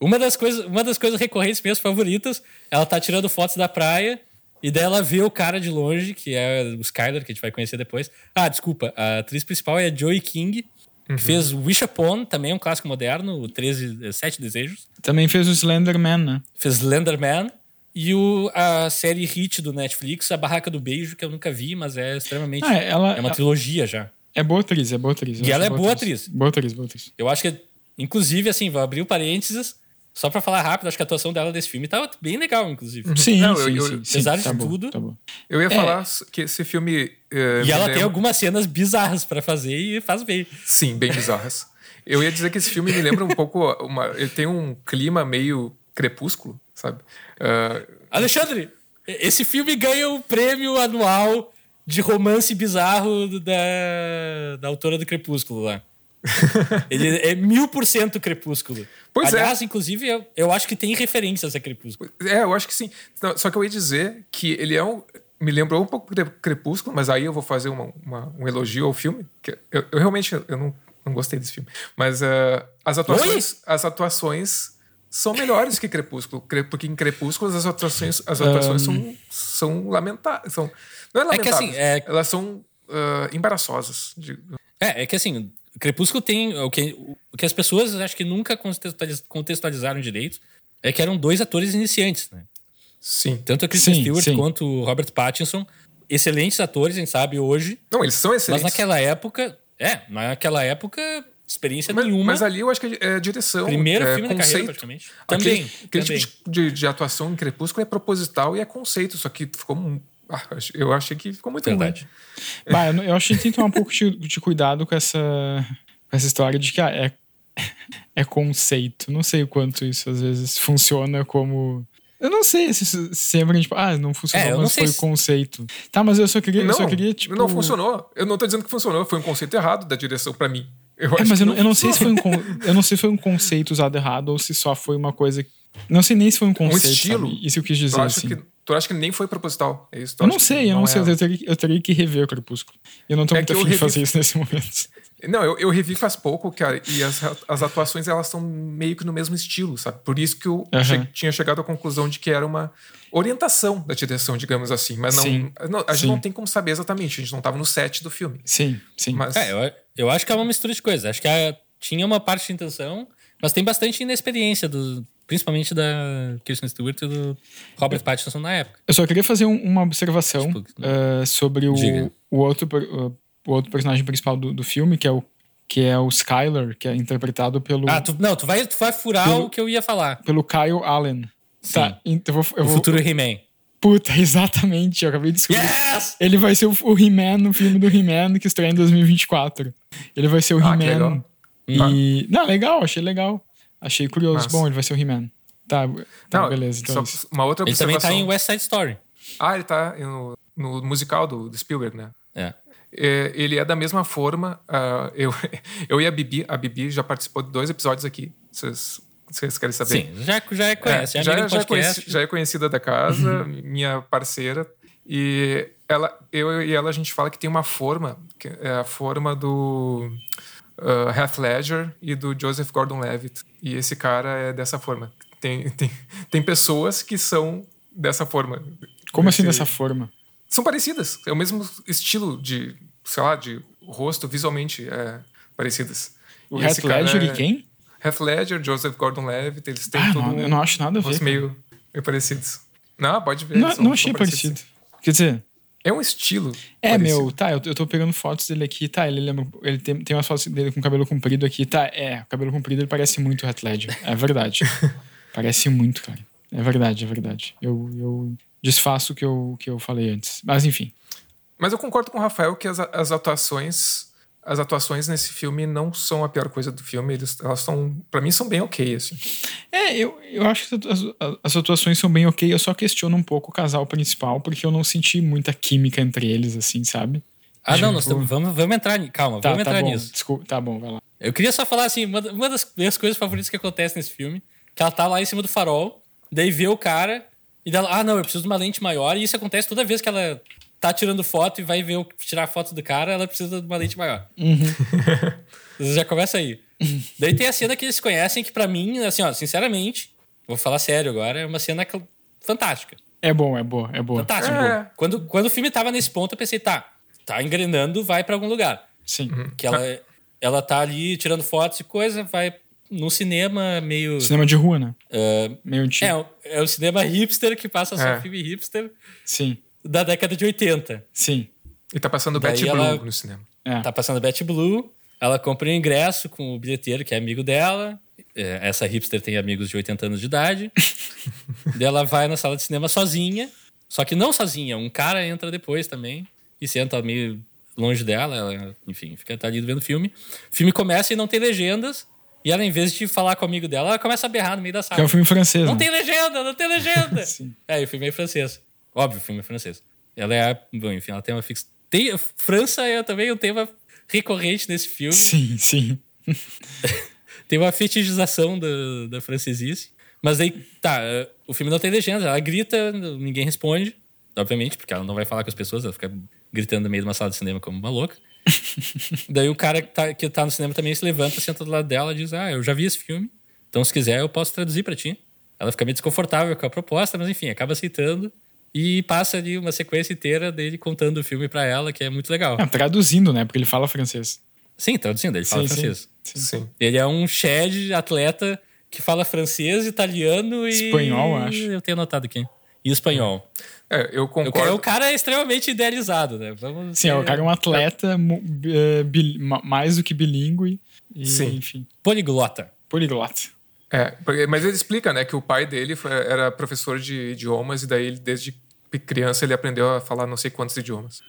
Uma das, coisas, uma das coisas recorrentes minhas favoritas, ela tá tirando fotos da praia e daí ela vê o cara de longe, que é o Skyler, que a gente vai conhecer depois. Ah, desculpa, a atriz principal é a Joey King, uhum. que fez Wish Upon, também um clássico moderno, o 13, Sete Desejos. Também fez o Slenderman, né? Fez Slenderman. E o, a série hit do Netflix, A Barraca do Beijo, que eu nunca vi, mas é extremamente. Ah, ela, é uma trilogia já. É boa atriz, é boa atriz. E ela é boa atriz. atriz. Boa atriz, boa atriz. Eu acho que, inclusive, assim, vou abrir o um parênteses. Só pra falar rápido, acho que a atuação dela desse filme tá bem legal, inclusive. Sim, Não, sim, eu, sim, Apesar sim, de tá tudo. Bom, tá bom. Eu ia é. falar que esse filme. Uh, e ela lembra... tem algumas cenas bizarras para fazer e faz bem. Sim, bem bizarras. eu ia dizer que esse filme me lembra um pouco. Uma, ele tem um clima meio crepúsculo, sabe? Uh... Alexandre, esse filme ganha o prêmio anual de romance bizarro da, da autora do Crepúsculo lá. <laughs> ele é mil por cento crepúsculo. Pois é. Aliás, é. inclusive, eu, eu acho que tem referências a crepúsculo. É, eu acho que sim. Só que eu ia dizer que ele é um. Me lembrou um pouco de Crepúsculo, mas aí eu vou fazer uma, uma, um elogio ao filme. Que eu, eu realmente eu não, não gostei desse filme. Mas uh, as atuações. As atuações são melhores que Crepúsculo. Porque em Crepúsculo as atuações, as atuações um... são, são lamentáveis. São, não é lamentáveis. É que, assim, é... Elas são uh, embaraçosas. É, é que assim, Crepúsculo tem. O que, o que as pessoas acho que nunca contextualizaram direito é que eram dois atores iniciantes, né? Sim. Tanto a Kristen sim, Stewart sim. quanto o Robert Pattinson. Excelentes atores, a gente sabe hoje. Não, eles são excelentes. Mas naquela época. É, naquela época, experiência mas, nenhuma. Mas ali eu acho que é direção. Primeiro é filme conceito. da carreira, praticamente. Também. Aquele, aquele também. tipo de, de, atuação em Crepúsculo é proposital e é conceito, só que ficou ah, eu achei que ficou muito Verdade. ruim. Bah, eu, eu acho que a gente tem que tomar um pouco de, de cuidado com essa, com essa história de que ah, é, é conceito. Não sei o quanto isso às vezes funciona como. Eu não sei se sempre, tipo, ah, não funcionou, é, mas foi o conceito. Tá, mas eu só queria, não, eu só queria, tipo... Não funcionou. Eu não tô dizendo que funcionou, foi um conceito errado da direção para mim. Eu é, mas eu não, eu não sei se foi um, <laughs> eu não sei se foi um conceito usado errado ou se só foi uma coisa... Não sei nem se foi um conceito, um estilo. Sabe? Isso eu quis dizer, eu acho assim. Que Tu acha que nem foi proposital? É isso? Eu não sei, eu não, sei. é- Eu teria, eu teria que rever o Crepúsculo. Eu não tô É muito afim de fazer isso nesse momento. Não, eu, eu revi faz pouco, cara, e as, as atuações elas estão meio que no mesmo estilo, sabe? Por isso que eu Aham. che- tinha chegado à conclusão de que era uma orientação da direção, digamos assim. Mas não, Sim. não- a gente Sim. não tem como saber exatamente, a gente não tava no set do filme. Sim, sim. Mas É, eu, eu acho que é uma mistura de coisas. Acho que a- tinha uma parte de intenção, mas tem bastante inexperiência, do, principalmente da Kirsten Stewart e do Robert Pattinson na época. Eu só queria fazer um- uma observação Tipo, eh, sobre o, diga. o, outro, per- o outro personagem principal do, do filme, que é o que é o Skyler, que é interpretado pelo, Ah, tu, não, tu vai, tu vai furar Pelo- o que eu ia falar. pelo Kyle Allen. Sim. Tá, então eu vou, eu o vou- futuro He-Man. Puta, <laughs> exatamente, eu acabei de descobrir. Yes! Ele vai ser o, o He-Man no filme do He-Man que estreia em 2024. Ele vai ser o Ah, que He-Man. legal. E. Não, legal, achei legal. Achei curioso. Massa. Bom, ele vai ser o He-Man. Tá, tá não, beleza. Então só é isso. uma outra Ele também tá em West Side Story. Ah, ele tá no, no musical do, do Spielberg, né? É. É, ele é da mesma forma. ah, eu, <laughs> eu e a Bibi, a Bibi já participou de dois episódios aqui. Vocês, vocês querem saber? Sim, já, já conhece. É, já, já, já, já, podcast. conheci- já é conhecida da casa, minha parceira. E ela, eu e ela, a gente fala que tem uma forma, que é a forma do uh, Heath Ledger e do Joseph Gordon-Levitt. E esse cara é dessa forma. Tem, tem, tem pessoas que são dessa forma. Como assim Esse- dessa forma? São parecidas. É o mesmo estilo de, sei lá, de rosto, visualmente é, parecidas. O E Heath Ledger é- e quem? Heath Ledger, Joseph Gordon-Levitt, eles têm Ah, todo não, um- eu não acho nada a ver. meio, meio parecidos. Não, pode ver. Não, são- não achei parecido. Quer dizer, É um estilo. é, parecido. meu, tá, eu, eu tô pegando fotos dele aqui, tá, ele lembra, ele tem, tem umas fotos dele com cabelo comprido aqui, tá, é, o cabelo comprido ele parece muito o Heath Ledger, é verdade. <laughs> parece muito, cara. É verdade, é verdade. Eu, eu desfaço o que eu, que eu falei antes. Mas enfim. Mas eu concordo com o Rafael que as, as atuações. As atuações nesse filme não são a pior coisa do filme. Eles, elas são. Pra mim, são bem ok, assim. É, eu, eu acho que as, as- as atuações são bem ok, eu só questiono um pouco o casal principal, porque eu não senti muita química entre eles, assim, sabe? Ah, não, nós Tipo- tamo- vamos, vamos entrar nisso. Calma, Tá, vamos tá entrar bom, nisso. desculpa, tá bom, vai lá. Eu queria só falar assim, uma, uma das minhas coisas favoritas que acontece nesse filme, que ela tá lá em cima do farol, daí vê o cara, e dela, ah, não, eu preciso de uma lente maior, e isso acontece toda vez que ela tá tirando foto e vai ver o, tirar foto do cara, ela precisa de uma lente maior. <laughs> Já começa aí. daí tem a cena que eles se conhecem, que pra mim, assim, ó, sinceramente, vou falar sério agora, é uma cena fantástica. É bom, é boa, é boa. Fantástico. É. Quando, quando o filme tava nesse ponto, eu pensei, tá, tá engrenando, vai pra algum lugar. Sim. Que ela, ela tá ali tirando fotos e coisa, vai num cinema meio. Cinema de rua, né? ah, Meio antigo. é, o- é o cinema hipster que passa só É. filme hipster Sim, da década de 80. sim. E tá passando Daí Betty ela- Blue no cinema. É. Tá passando Betty Blue, ela compra um ingresso com o bilheteiro, que é amigo dela. É, essa hipster tem amigos de 80 anos de idade. <laughs> Daí ela vai na sala de cinema sozinha, só que não sozinha, um cara entra depois também e senta meio longe dela, ela, enfim, fica tá ali vendo o filme. O filme começa e não tem legendas, e ela, em vez de falar com o amigo dela, ela começa a berrar no meio da Que é sala. um filme francês, Não né? tem legenda, não tem legenda! <laughs> É, e o filme é francês. Óbvio, o filme é francês. Ela é, bom, enfim, ela tem uma fix... Tem, França é também um tema recorrente nesse filme. Sim, sim. <laughs> Tem uma fetichização da, da francesice. Mas aí, tá, o filme não tem legenda. Ela grita, ninguém responde. Obviamente, porque ela não vai falar com as pessoas, ela fica gritando no meio de uma sala de cinema como uma louca. <laughs> Daí o cara que tá, que tá no cinema também se levanta, senta do lado dela e diz: Ah, eu já vi esse filme. Então, se quiser, eu posso traduzir pra ti. Ela fica meio desconfortável com a proposta, mas enfim, acaba aceitando. E passa ali uma sequência inteira dele contando o filme pra ela, que é muito legal. Ah, traduzindo, né? Porque ele fala francês. Sim, traduzindo, ele fala sim, francês. sim. Sim. Ele é um Shed atleta que fala francês, italiano e. Espanhol, acho. Eu tenho anotado aqui. E espanhol. É, eu O concordo. cara, o cara é extremamente idealizado, né? Vamos Sim, ser o cara é um atleta eh, bil- ma- mais do que bilíngue. E, Sim. enfim, poliglota. poliglota. É, porque- mas ele explica, né, que o pai dele foi- era professor de idiomas e daí ele, desde criança ele aprendeu a falar não sei quantos idiomas.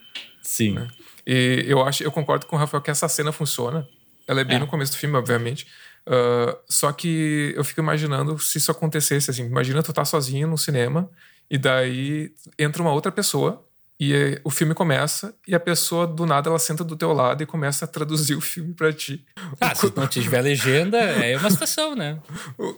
Sim. E eu acho, eu concordo com o Rafael que essa cena funciona. Ela é bem É. no começo do filme, obviamente. Ah, só que eu fico imaginando se isso acontecesse assim. Imagina tu tá sozinho no cinema e daí entra uma outra pessoa e eh, o filme começa e a pessoa do nada ela senta do teu lado e começa a traduzir <laughs> o filme pra ti. Ah, se não tiver legenda, é uma situação, né? O,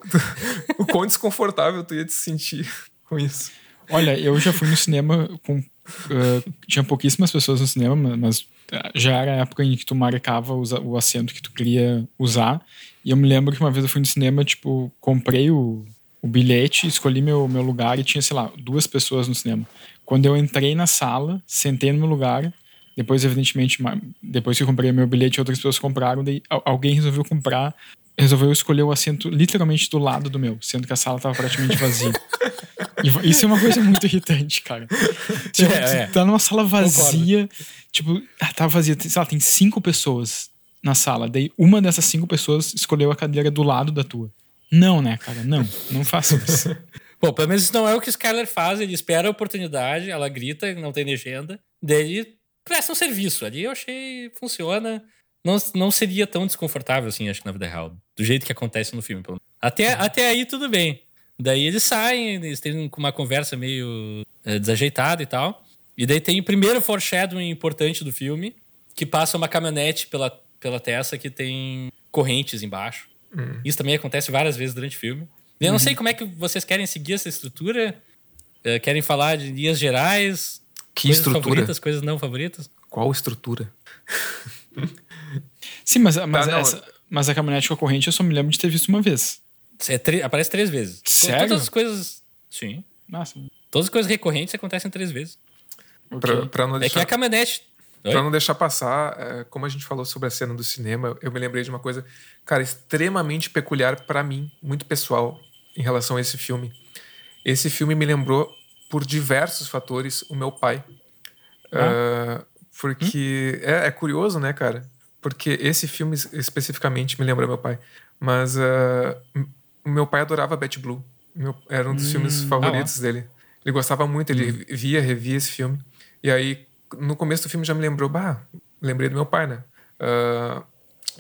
<laughs> o quão desconfortável tu ia te sentir com isso. Olha, eu já fui no cinema com. Uh, tinha pouquíssimas pessoas no cinema, mas já era a época em que tu marcava o assento que tu queria usar. E eu me lembro que uma vez eu fui no cinema, tipo, comprei o, o bilhete, escolhi meu, meu lugar e tinha, sei lá, duas pessoas no cinema. Quando eu entrei na sala, sentei no meu lugar, depois, evidentemente, depois que eu comprei meu bilhete, outras pessoas compraram, daí alguém resolveu comprar, resolveu escolher o assento literalmente do lado do meu, sendo que a sala estava praticamente vazia. E isso é uma coisa muito irritante, cara. <laughs> Tipo, é, é. tá numa sala vazia, Concordo. tipo, ah, tá vazia, sei lá, tem cinco pessoas na sala, daí uma dessas cinco pessoas escolheu a cadeira do lado da tua. Não, né, cara? Não, não faça isso. <laughs> Bom, pelo menos isso não é o que o Skyler faz, ele espera a oportunidade, ela grita, não tem legenda, daí presta um serviço. Ali eu achei funciona. Não, não seria tão desconfortável assim, acho que na vida real. Do jeito que acontece no filme. Pelo menos. Até, até aí tudo bem. Daí eles saem, eles têm uma conversa meio é, desajeitada e tal. E daí tem o primeiro foreshadowing importante do filme, que passa uma caminhonete pela, pela Tessa que tem correntes embaixo. Uhum. Isso também acontece várias vezes durante o filme. Eu não uhum. sei como é que vocês querem seguir essa estrutura. Uh, querem falar de linhas gerais? Que coisas estrutura? favoritas, coisas não favoritas? Qual estrutura? <laughs> Sim, mas, mas, tá, essa, mas a caminhonete com a corrente eu só me lembro de ter visto uma vez. É aparece três vezes. Sério? Todas as coisas. Sim. Nossa. Todas as coisas recorrentes acontecem três vezes. Okay. Pra, pra não deixar... É que a caminhonete. Pra não deixar passar, é, como a gente falou sobre a cena do cinema, eu me lembrei de uma coisa, cara, extremamente peculiar para mim, muito pessoal, em relação a esse filme. Esse filme me lembrou, por diversos fatores, o meu pai. Ah. Uh, porque hum? é, é, curioso, né, cara? Porque esse filme especificamente me lembra meu pai. Mas uh, meu pai adorava Betty Blue. Meu, era um dos hum, filmes favoritos ah, dele. Ele gostava muito, ele hum. via, revia esse filme. E aí, no começo do filme já me lembrou, bah, lembrei do meu pai, né? Uh,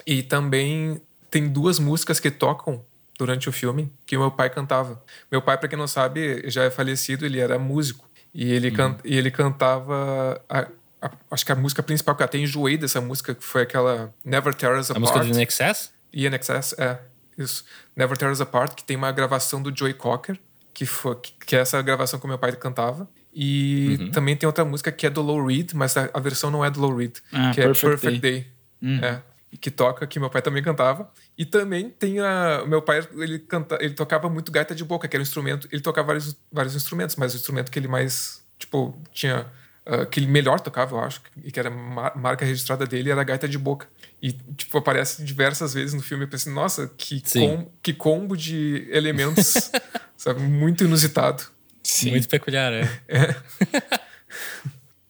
e também tem duas músicas que tocam durante o filme que meu pai cantava. Meu pai, para quem não sabe, já é falecido, ele era músico. E ele, uhum. can, e ele cantava. A, a, acho que a música principal, que eu até enjoei dessa música, que foi aquela Never Tear Us Apart. A música do INXS? INXS, é. Isso. Never Tear Us Apart, que tem uma gravação do Joey Cocker, que, foi, que é essa gravação que meu pai cantava. E uhum. também tem outra música que é do Low Reed, mas a, a versão não é do Low Reed, ah, que Perfect é Perfect Day. Day. Uhum. É que toca, que meu pai também cantava. E também tem a. Meu pai, ele, canta, ele tocava muito gaita de boca, que era um instrumento. Ele tocava vários, vários instrumentos, mas o instrumento que ele mais, tipo, tinha. Uh, que ele melhor tocava, eu acho, e que era a marca registrada dele, era a gaita de boca. E, tipo, aparece diversas vezes no filme. Eu pensei, nossa, que, com, que combo de elementos, <laughs> sabe? Muito inusitado. Sim. Muito peculiar, é. <laughs> é. <laughs>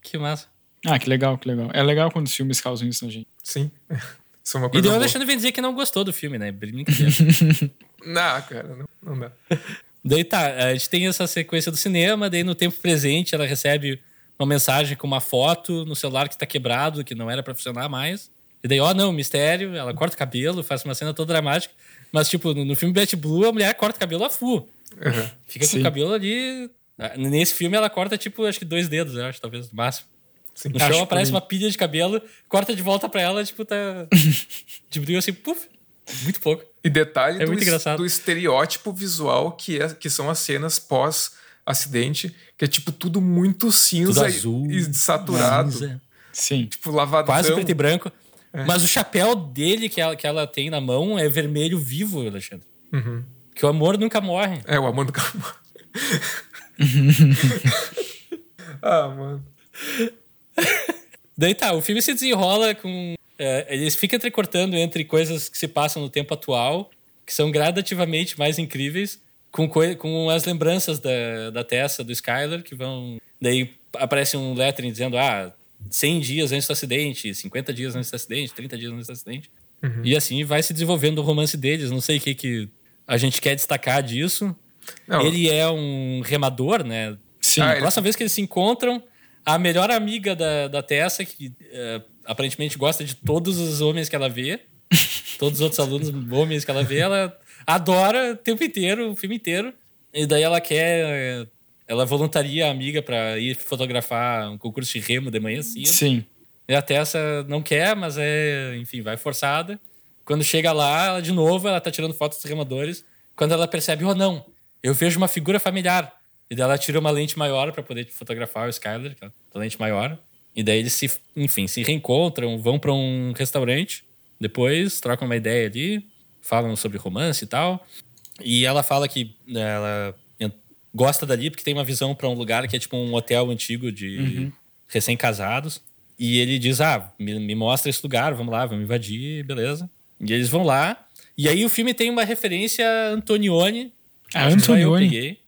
que massa. Ah, que legal, que legal. É legal quando os filmes causam isso na gente. Sim. <laughs> Isso é uma coisa e deu Alexandre vem dizer que não gostou do filme, né? não, cara, não, não dá. Daí tá, a gente tem essa sequência do cinema, daí no tempo presente ela recebe uma mensagem com uma foto no celular que tá quebrado, que não era pra funcionar mais. E daí, ó, oh, não, mistério, ela corta o cabelo, faz uma cena toda dramática. Mas, tipo, no, no filme Bat Blue, a mulher corta o cabelo a full. Uhum. Fica Sim. com o cabelo ali. Ah, nesse filme ela corta, tipo, acho que dois dedos, eu acho, talvez, no máximo. Sim, no chão aparece uma pilha de cabelo, corta de volta pra ela, tipo, tá. <laughs> Diminuiu assim, puf. Muito pouco. E detalhe é do, muito engraçado. do estereótipo visual que, é, que são as cenas pós-acidente, que é tipo tudo muito cinza tudo azul, e, e saturado. Cinza. Sim. Tipo, lavadão. Quase preto e branco. É. Mas o chapéu dele que ela, que ela tem na mão é vermelho vivo, Alexandre. Uhum. Que o amor nunca morre. É, o amor nunca <laughs> morre. <laughs> ah, mano. Daí tá, o filme se desenrola com. É, eles ficam entrecortando entre coisas que se passam no tempo atual, que são gradativamente mais incríveis, com, com as lembranças da, da Tessa, do Skyler, que vão. Daí aparece um lettering dizendo: ah, 100 dias antes do acidente, 50 dias antes do acidente, 30 dias antes do acidente. Uhum. E assim vai se desenvolvendo o romance deles. Não sei o que, que a gente quer destacar disso. Não. Ele é um remador, né? Sim. Ah, a próxima ele... vez que eles se encontram, a melhor amiga da, da Tessa, que uh, aparentemente gosta de todos os homens que ela vê, <laughs> todos os outros alunos homens que ela vê, ela adora o tempo inteiro, o filme inteiro. E daí ela quer. Ela voluntaria a amiga para ir fotografar um concurso de remo de manhã cedo. Sim. E a Tessa não quer, mas é, enfim, vai forçada. Quando chega lá, ela, de novo, ela tá tirando fotos dos remadores. Quando ela percebe, oh não, eu vejo uma figura familiar. E daí ela tira uma lente maior para poder fotografar o Skyler, que é lente maior. E daí eles se, enfim, se reencontram, vão para um restaurante, depois trocam uma ideia ali, falam sobre romance e tal. E ela fala que né, ela gosta dali porque tem uma visão para um lugar que é tipo um hotel antigo de uhum. recém-casados. E ele diz: Ah, me, me, mostra esse lugar, vamos lá, vamos invadir, beleza. E eles vão lá. E aí o filme tem uma referência a Antonioni. Ah, Antonioni.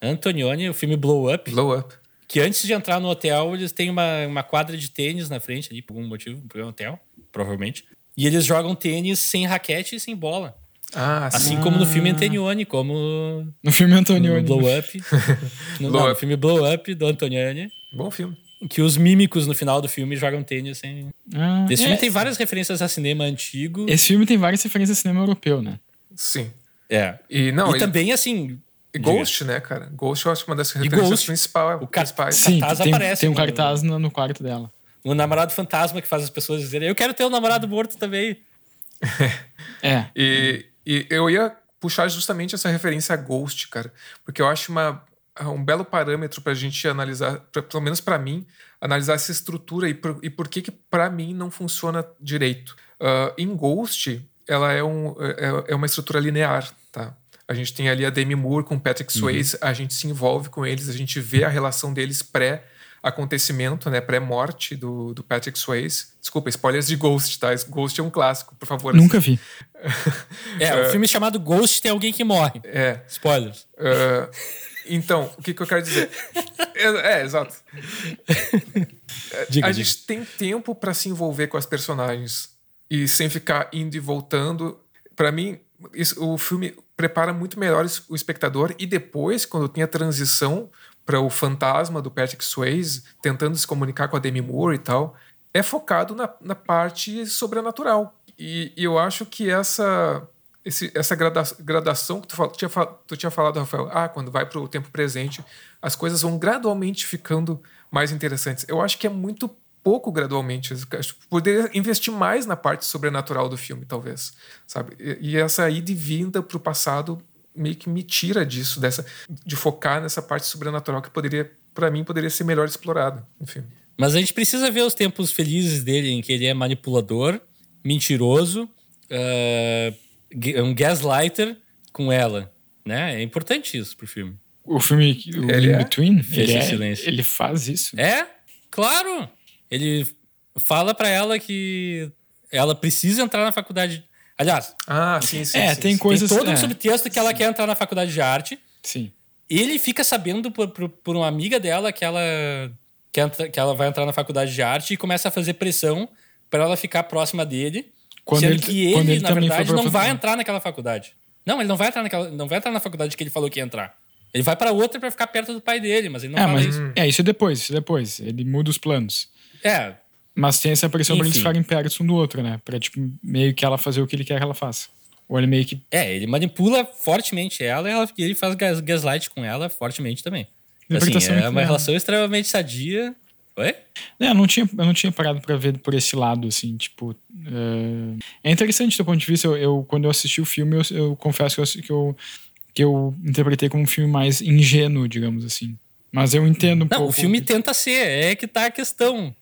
Antonioni, o filme Blow Up. Blow Up. Que antes de entrar no hotel, eles têm uma, uma quadra de tênis na frente ali, por algum motivo, por um hotel, provavelmente. E eles jogam tênis sem raquete e sem bola. Ah, assim sim. como no filme Antonioni, como. No filme Antonioni. No Blow Up. <laughs> no, Blow não, up. no filme Blow Up do Antonioni. Bom filme. Que os mímicos no final do filme jogam tênis sem. Ah, Esse é. filme tem várias referências a cinema antigo. Esse filme tem várias referências a cinema europeu, né? Sim. É. E, não, e ele... também, assim, e Ghost, né, cara? Ghost eu acho que uma das referências principais. O car principais. Sim, cartaz tem, aparece. Tem um cartaz no, no quarto dela. O namorado fantasma que faz as pessoas dizerem: Eu quero ter um namorado morto também. é. <laughs> E, e eu ia puxar justamente essa referência a Ghost, cara, porque eu acho uma, um belo parâmetro pra gente analisar, pra, pelo menos para mim, analisar essa estrutura e por, e por que, que para mim não funciona direito. Uh, em Ghost, ela é, um, é, é uma estrutura linear, tá? A gente tem ali a Demi Moore com Patrick uhum. Swayze, uhum. a gente se envolve com eles, a gente vê a relação deles pré acontecimento, né, pré-morte do, do Patrick Swayze. Desculpa, spoilers de Ghost, tá? Ghost é um clássico, por favor. Nunca vi. <laughs> é, o um filme chamado Ghost tem alguém que morre. É. Spoilers. Uh, então, o que, que eu quero dizer? <laughs> é, é, exato. Diga, a diga. gente tem tempo para se envolver com as personagens e sem ficar indo e voltando. Para mim, isso, o filme prepara muito melhor o espectador e depois, quando tem a transição para o fantasma do Patrick Swayze tentando se comunicar com a Demi Moore e tal, é focado na, na parte sobrenatural. E, e eu acho que essa esse, essa grada, gradação que tu, tinha, tu tinha falado, Rafael, ah, quando vai para o tempo presente, as coisas vão gradualmente ficando mais interessantes. Eu acho que é muito pouco gradualmente. Poderia investir mais na parte sobrenatural do filme, talvez, sabe? E, e essa ida e vinda para o passado meio que me tira disso, dessa de focar nessa parte sobrenatural que poderia, para mim, poderia ser melhor explorada, enfim. Mas a gente precisa ver os tempos felizes dele, em que ele é manipulador, mentiroso, uh, um gaslighter com ela, né? É importante isso pro filme. O filme o ele In é? Between, ele, é, ele faz isso. É, claro. Ele fala para ela que ela precisa entrar na faculdade. Aliás, ah, sim, sim. É, sim, tem sim. coisas. Tem todo é, um subtexto que ela quer entrar na faculdade de arte. Sim. Ele fica sabendo por, por, por uma amiga dela que ela, que, entra, que ela vai entrar na faculdade de arte e começa a fazer pressão para ela ficar próxima dele. Quando sendo ele, que ele, quando ele na verdade, não vai entrar naquela faculdade. Não, ele não vai entrar naquela, não vai entrar na faculdade que ele falou que ia entrar. Ele vai para outra para ficar perto do pai dele, mas ele não é, mas, isso. É, isso é depois, isso é depois. Ele muda os planos. É, mas tem essa pressão pra eles ficarem perto um do outro, né? Pra, tipo, meio que ela fazer o que ele quer que ela faça. Ou ele meio que. É, ele manipula fortemente ela e ela- ele faz gas, gaslight com ela fortemente também. Assim, é uma relação extremamente sadia. Oi? É, eu não tinha, eu não tinha parado pra ver por esse lado, assim, tipo. É, é interessante do ponto de vista. Eu, eu- quando eu assisti o filme, eu, eu confesso que eu, que eu, que eu interpretei como um filme mais ingênuo, digamos assim. Mas eu entendo um Não, pouco. o filme tenta ser, é que tá a questão.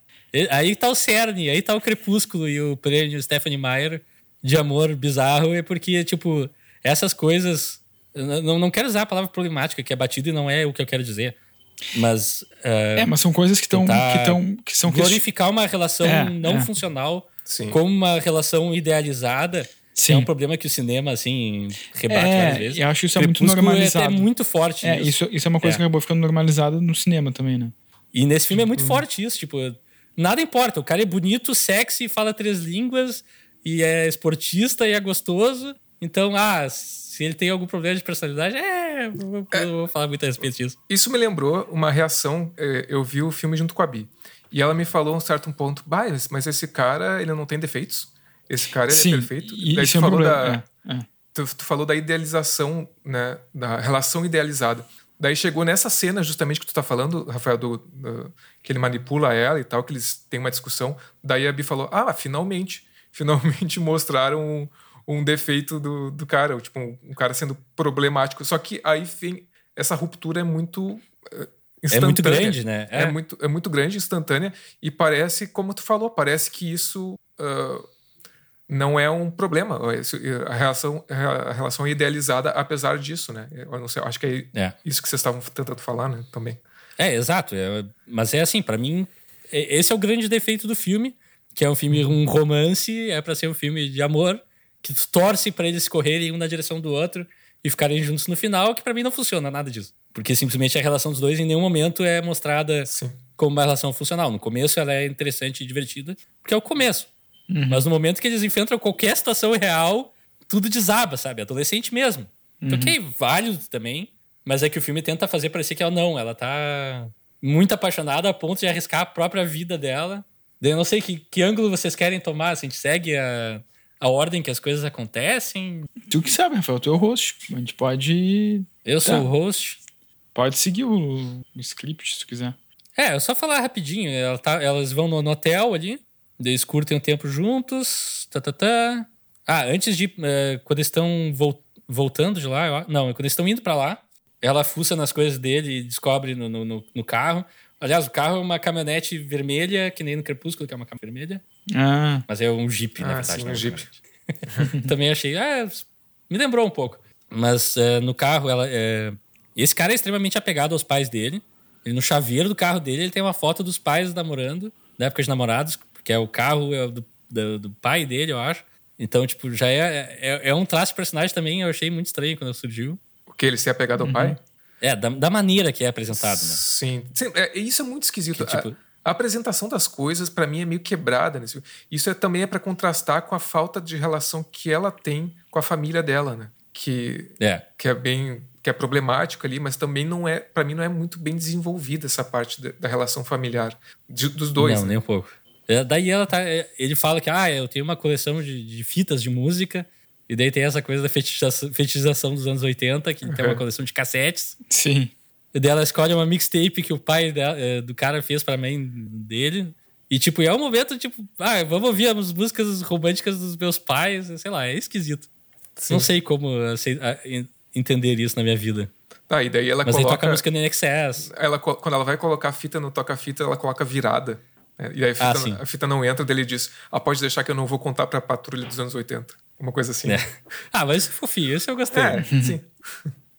Aí tá o cerne, aí tá o Crepúsculo e o prêmio Stephanie Meyer de amor bizarro, é porque, tipo, essas coisas. Não, não quero usar a palavra problemática, que é batido e não é o que eu quero dizer. Mas. É, mas são coisas que estão. Que, tão, que são glorificar uma relação É, não é. funcional Sim. como uma relação idealizada Sim. é um problema que o cinema, assim, rebate várias É, vezes. eu acho isso é muito Crepúsculo normalizado. É, muito forte É, nisso. isso, isso é uma coisa É. que acabou ficando normalizada no cinema também, né? E nesse filme é muito Uhum. forte isso, tipo, nada importa. O cara é bonito, sexy, fala três línguas e é esportista e é gostoso. Então, ah, se ele tem algum problema de personalidade, é, eu, eu vou falar muito a respeito disso. Isso me lembrou uma reação. eh, Eu vi o filme junto com a Bi. E ela me falou um certo ponto: "Bah, mas esse cara, ele não tem defeitos? Esse cara ele Sim, é perfeito? e Daí isso tu é um falou problema. da. é, é. Tu, tu falou da idealização, né? Da relação idealizada. Daí chegou nessa cena, justamente que tu tá falando, Rafael, do, do- que ele manipula ela e tal, que eles têm uma discussão. Daí a Bi falou: Ah, finalmente. Finalmente <laughs> mostraram um, defeito do, do cara, tipo, um, um cara sendo problemático. Só que aí vem essa ruptura é muito é muito grande, né? É. é. muito, é muito grande, instantânea, e parece, como tu falou, parece que isso uh, não é um problema. A relação, a relação é idealizada apesar disso, né? Eu não sei, acho que é, é. isso que vocês estavam tentando falar, né? Também. É, exato. É, mas é assim, para mim, esse é o grande defeito do filme, que é um filme, um romance, é para ser um filme de amor, que torce para eles correrem um na direção do outro e ficarem juntos no final, que para mim não funciona nada disso. Porque simplesmente a relação dos dois em nenhum momento é mostrada Sim. como uma relação funcional. No começo ela é interessante e divertida, porque é o começo. Uhum. Mas no momento que eles enfrentam qualquer situação real, tudo desaba, sabe? Adolescente mesmo. Uhum. Ok, válido também, mas é que o filme tenta fazer parecer que ela não, ela tá muito apaixonada a ponto de arriscar a própria vida dela. Eu não sei que, que ângulo vocês querem tomar, se a gente segue a, a ordem que as coisas acontecem. Tu que sabe, Rafael, tu é o host. A gente pode. Eu tá. sou o host. Pode seguir o, o, script se tu quiser. É, eu só falar rapidinho. Ela tá, elas vão no, no hotel ali, eles curtem um tempo juntos. Tá, tá, tá. Ah, antes de. Uh, quando eles estão vol voltando de lá, não, quando eles estão indo para lá, ela fuça nas coisas dele e descobre no, no, no, carro. Aliás, o carro é uma caminhonete vermelha, que nem no Crepúsculo, que é uma caminhonete vermelha. Ah. Mas é um Jeep, na ah, verdade. Sim, um Jeep. <laughs> Também achei. Ah, me lembrou um pouco. Mas uh, no carro, ela. Uh, esse cara é extremamente apegado aos pais dele. Ele, no chaveiro do carro dele, ele tem uma foto dos pais namorando, da época de namorados, que é o carro é do, do, do, pai dele, eu acho. Então, tipo, já é, é, é, um traço de personagem também, eu achei muito estranho quando surgiu. O que? Ele ser apegado ao uhum. pai? É, da, da, maneira que é apresentado, né? Sim. Sim é, isso é muito esquisito. Que, tipo, a, apresentação das coisas, para mim, é meio quebrada. Nesse... Isso é, também é para contrastar com a falta de relação que ela tem com a família dela, né? Que é, que é bem que é problemático ali, mas também não é, para mim não é muito bem desenvolvida essa parte da, da relação familiar de, dos dois. Não, né? nem um pouco. É, daí ela tá, é, ele fala que ah, eu tenho uma coleção de, de fitas de música e daí tem essa coisa da fetichização, fetichização dos anos 80, que uhum. tem uma coleção de cassetes. Sim. Daí ela escolhe uma mixtape que o pai dela, é, do cara fez pra mãe dele. E, tipo, é um momento, tipo, ah, vamos ouvir as músicas românticas dos meus pais, sei lá, é esquisito. Sim. Não sei como entender isso na minha vida. Tá, e daí ela Mas coloca... aí toca a música no NXS. Ela, quando ela vai colocar a fita no toca-fita, ela coloca virada. Né? E aí a fita, ah, a fita, não entra, daí ele diz: Ah, pode deixar que eu não vou contar pra patrulha dos anos 80. Uma coisa assim. É. Ah, mas isso é fofinho, isso eu gostei. É, sim.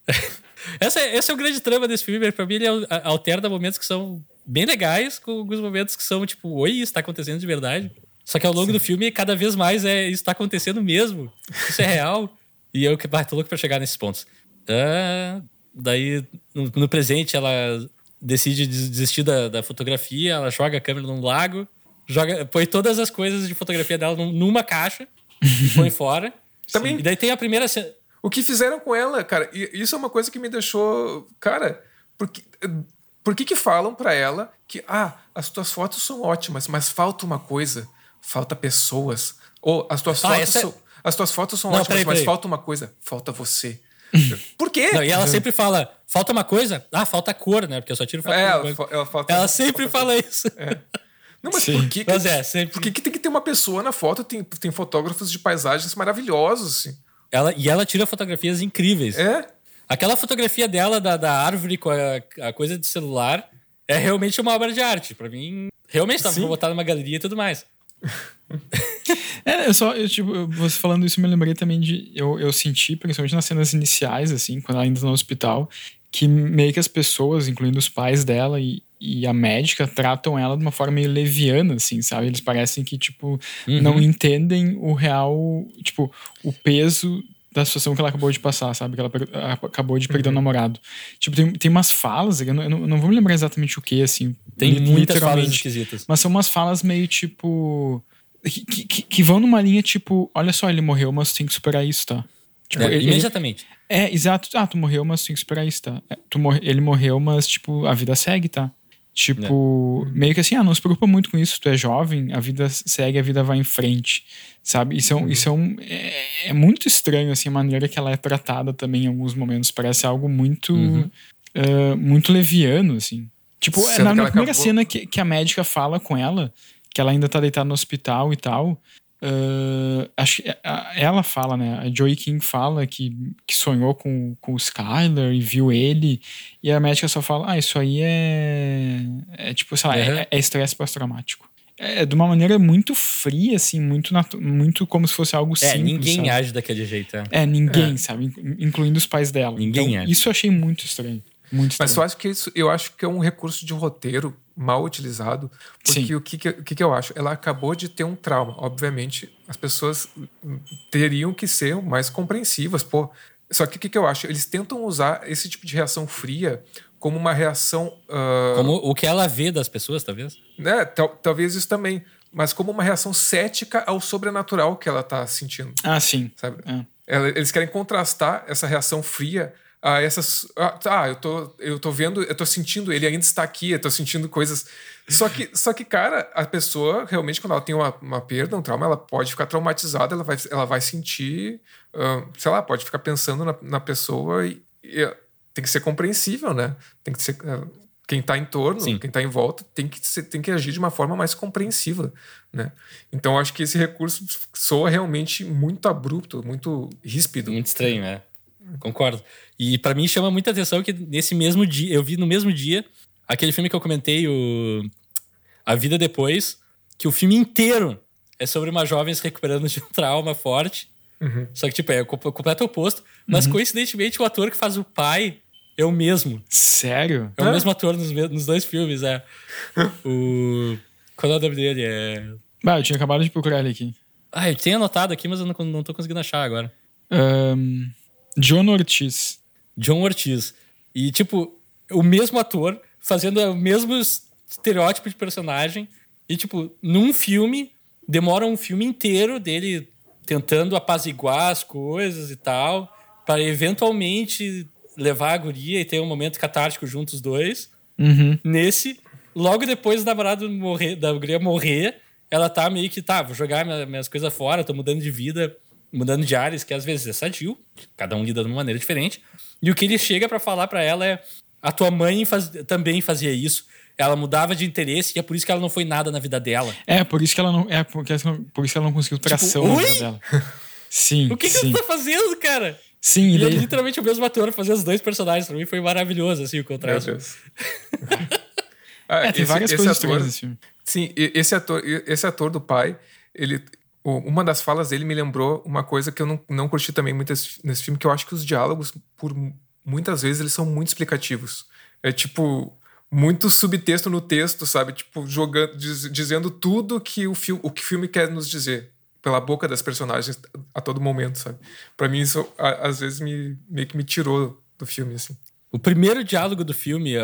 <laughs> esse, é, esse é o grande trama desse filme. Pra mim, ele alterna momentos que são bem legais com alguns momentos que são tipo, oi, isso tá acontecendo de verdade. Só que ao longo sim. do filme, cada vez mais é isso tá acontecendo mesmo. Isso é real. <laughs> E eu que tô louco pra chegar nesses pontos. Uh, daí, no, no, presente, ela decide desistir da, da, fotografia, ela joga a câmera num lago, joga, põe todas as coisas de fotografia dela numa caixa <laughs> e põe fora. Também. E daí tem a primeira O que fizeram com ela, cara, isso é uma coisa que me deixou. Cara, porque. Por que, que falam para ela que ah, as tuas fotos são ótimas, mas falta uma coisa, falta pessoas. Ou as tuas ah, fotos é são, as tuas fotos são Não, ótimas, peraí, peraí. mas falta uma coisa, falta você. <laughs> Por quê? Não, e ela sempre fala, falta uma coisa? Ah, falta cor, né? Porque eu só tiro foto. É, ela, ela, falta, ela sempre fala isso. É. Não, mas Sim. por que, mas é, sempre... por que, que tem que ter uma pessoa na foto? Tem, tem fotógrafos de paisagens maravilhosos, assim. Ela, e ela tira fotografias incríveis. É? Aquela fotografia dela da, da árvore com a, a coisa de celular é realmente uma obra de arte. para mim, realmente tava pra botar numa galeria e tudo mais. <laughs> é, eu só, eu, tipo, você falando isso, me lembrei também de. Eu, eu senti, principalmente nas cenas iniciais, assim, quando ela ainda tá no hospital, que meio que as pessoas, incluindo os pais dela e, e a médica, tratam ela de uma forma meio leviana, assim, sabe? Eles parecem que, tipo, uhum. não entendem o real, tipo, o peso da situação que ela acabou de passar, sabe? Que ela acabou de perder uhum. o namorado. Tipo, tem, tem umas falas, eu não, eu não vou me lembrar exatamente o que, assim. Tem muitas falas esquisitas. Mas são umas falas meio tipo. Que, que, que, vão numa linha tipo: olha só, ele morreu, mas tem que superar isso, tá? Tipo, é, ele, imediatamente. é, exato. Ah, tu morreu, mas tem que superar isso, tá? É, tu morre, ele morreu, mas, tipo, a vida segue, tá? Tipo, é. meio que assim, ah, não se preocupa muito com isso, tu é jovem, a vida segue, a vida vai em frente, sabe? Isso é, um, isso é, um, é, é, muito estranho, assim, a maneira que ela é tratada também em alguns momentos. Parece algo muito, uhum. uh, muito leviano, assim. Tipo, é na, na primeira acabou... cena que, que a médica fala com ela, que ela ainda tá deitada no hospital e tal, Uh, acho que ela fala, né? A Joey King fala que, que sonhou com, com o Skyler e viu ele, e a médica só fala: Ah, isso aí é. É tipo, sei lá, uhum. é, é estresse pós-traumático. É de uma maneira muito fria, assim, muito, muito como se fosse algo simples. É, ninguém sabe? age daquele jeito. É, é ninguém, é. sabe? Incluindo os pais dela. Ninguém então, age. Isso eu achei muito estranho. Muito Mas eu acho que isso, eu acho que é um recurso de roteiro mal utilizado, porque Sim. o que, que, que, que eu acho? Ela acabou de ter um trauma. Obviamente, as pessoas teriam que ser mais compreensivas, pô. Só que o que, que eu acho? Eles tentam usar esse tipo de reação fria como uma reação. Uh... Como o que ela vê das pessoas, talvez? Né, tal, talvez isso também. Mas como uma reação cética ao sobrenatural que ela tá sentindo. Ah, sim. Sabe? É. Eles querem contrastar essa reação fria a essas. Ah, eu tô, eu tô vendo, eu tô sentindo, ele ainda está aqui, eu tô sentindo coisas. Só que, só que cara, a pessoa realmente, quando ela tem uma, uma perda, um trauma, ela pode ficar traumatizada, ela vai, ela vai sentir, uh, sei lá, pode ficar pensando na, na pessoa e, e, tem que ser compreensível, né? Tem que ser. Uh, quem está em torno, Sim. quem está em volta, tem que, ser, tem que agir de uma forma mais compreensiva, né? Então, acho que esse recurso soa realmente muito abrupto, muito ríspido. Muito estranho, né? Concordo. E para mim chama muita atenção que nesse mesmo dia, eu vi no mesmo dia aquele filme que eu comentei, o A Vida Depois, que o filme inteiro é sobre uma jovem se recuperando de um <laughs> trauma forte. Uhum. Só que, tipo, é o completo oposto. Mas, uhum. coincidentemente, o ator que faz o pai é o mesmo. Sério? É o mesmo ator nos, nos dois filmes, é. <laughs> o. Qual é o nome dele? É. Ah, eu tinha acabado de procurar ele aqui. Ah, eu tinha anotado aqui, mas eu não, não tô conseguindo achar agora. Um, John Ortiz. John Ortiz. E, tipo, o mesmo ator fazendo o mesmo estereótipo de personagem. E, tipo, num filme, demora um filme inteiro dele tentando apaziguar as coisas e tal, para eventualmente levar a guria e ter um momento catártico juntos os dois. Uhum. Nesse, logo depois do namorado morrer, da guria morrer, ela tá meio que, tá, vou jogar minhas coisas fora, tô mudando de vida mudando de áreas, que às vezes é sadio, cada um lida de uma maneira diferente. E o que ele chega para falar para ela é: a tua mãe faz, também fazia isso. Ela mudava de interesse e é por isso que ela não foi nada na vida dela. É, por isso que ela não, é porque, por isso que ela não conseguiu tração tipo, na vida dela. Sim. O que, sim. que ela tá fazendo, cara? Sim, e daí... é literalmente o mesmo ator fazer os dois personagens. Pra mim foi maravilhoso, assim, o contraste. <laughs> ah, é, tem esse, várias esse coisas ator, nesse filme. Sim, esse ator, esse ator do pai, ele, uma das falas dele me lembrou uma coisa que eu não, não curti também muito nesse filme, que eu acho que os diálogos, por muitas vezes, eles são muito explicativos. É tipo, muito subtexto no texto, sabe? Tipo, jogando, diz, dizendo tudo que o, filme, o que o filme quer nos dizer pela boca das personagens a todo momento, sabe? Para mim isso a, às vezes me meio que me tirou do filme assim. O primeiro diálogo do filme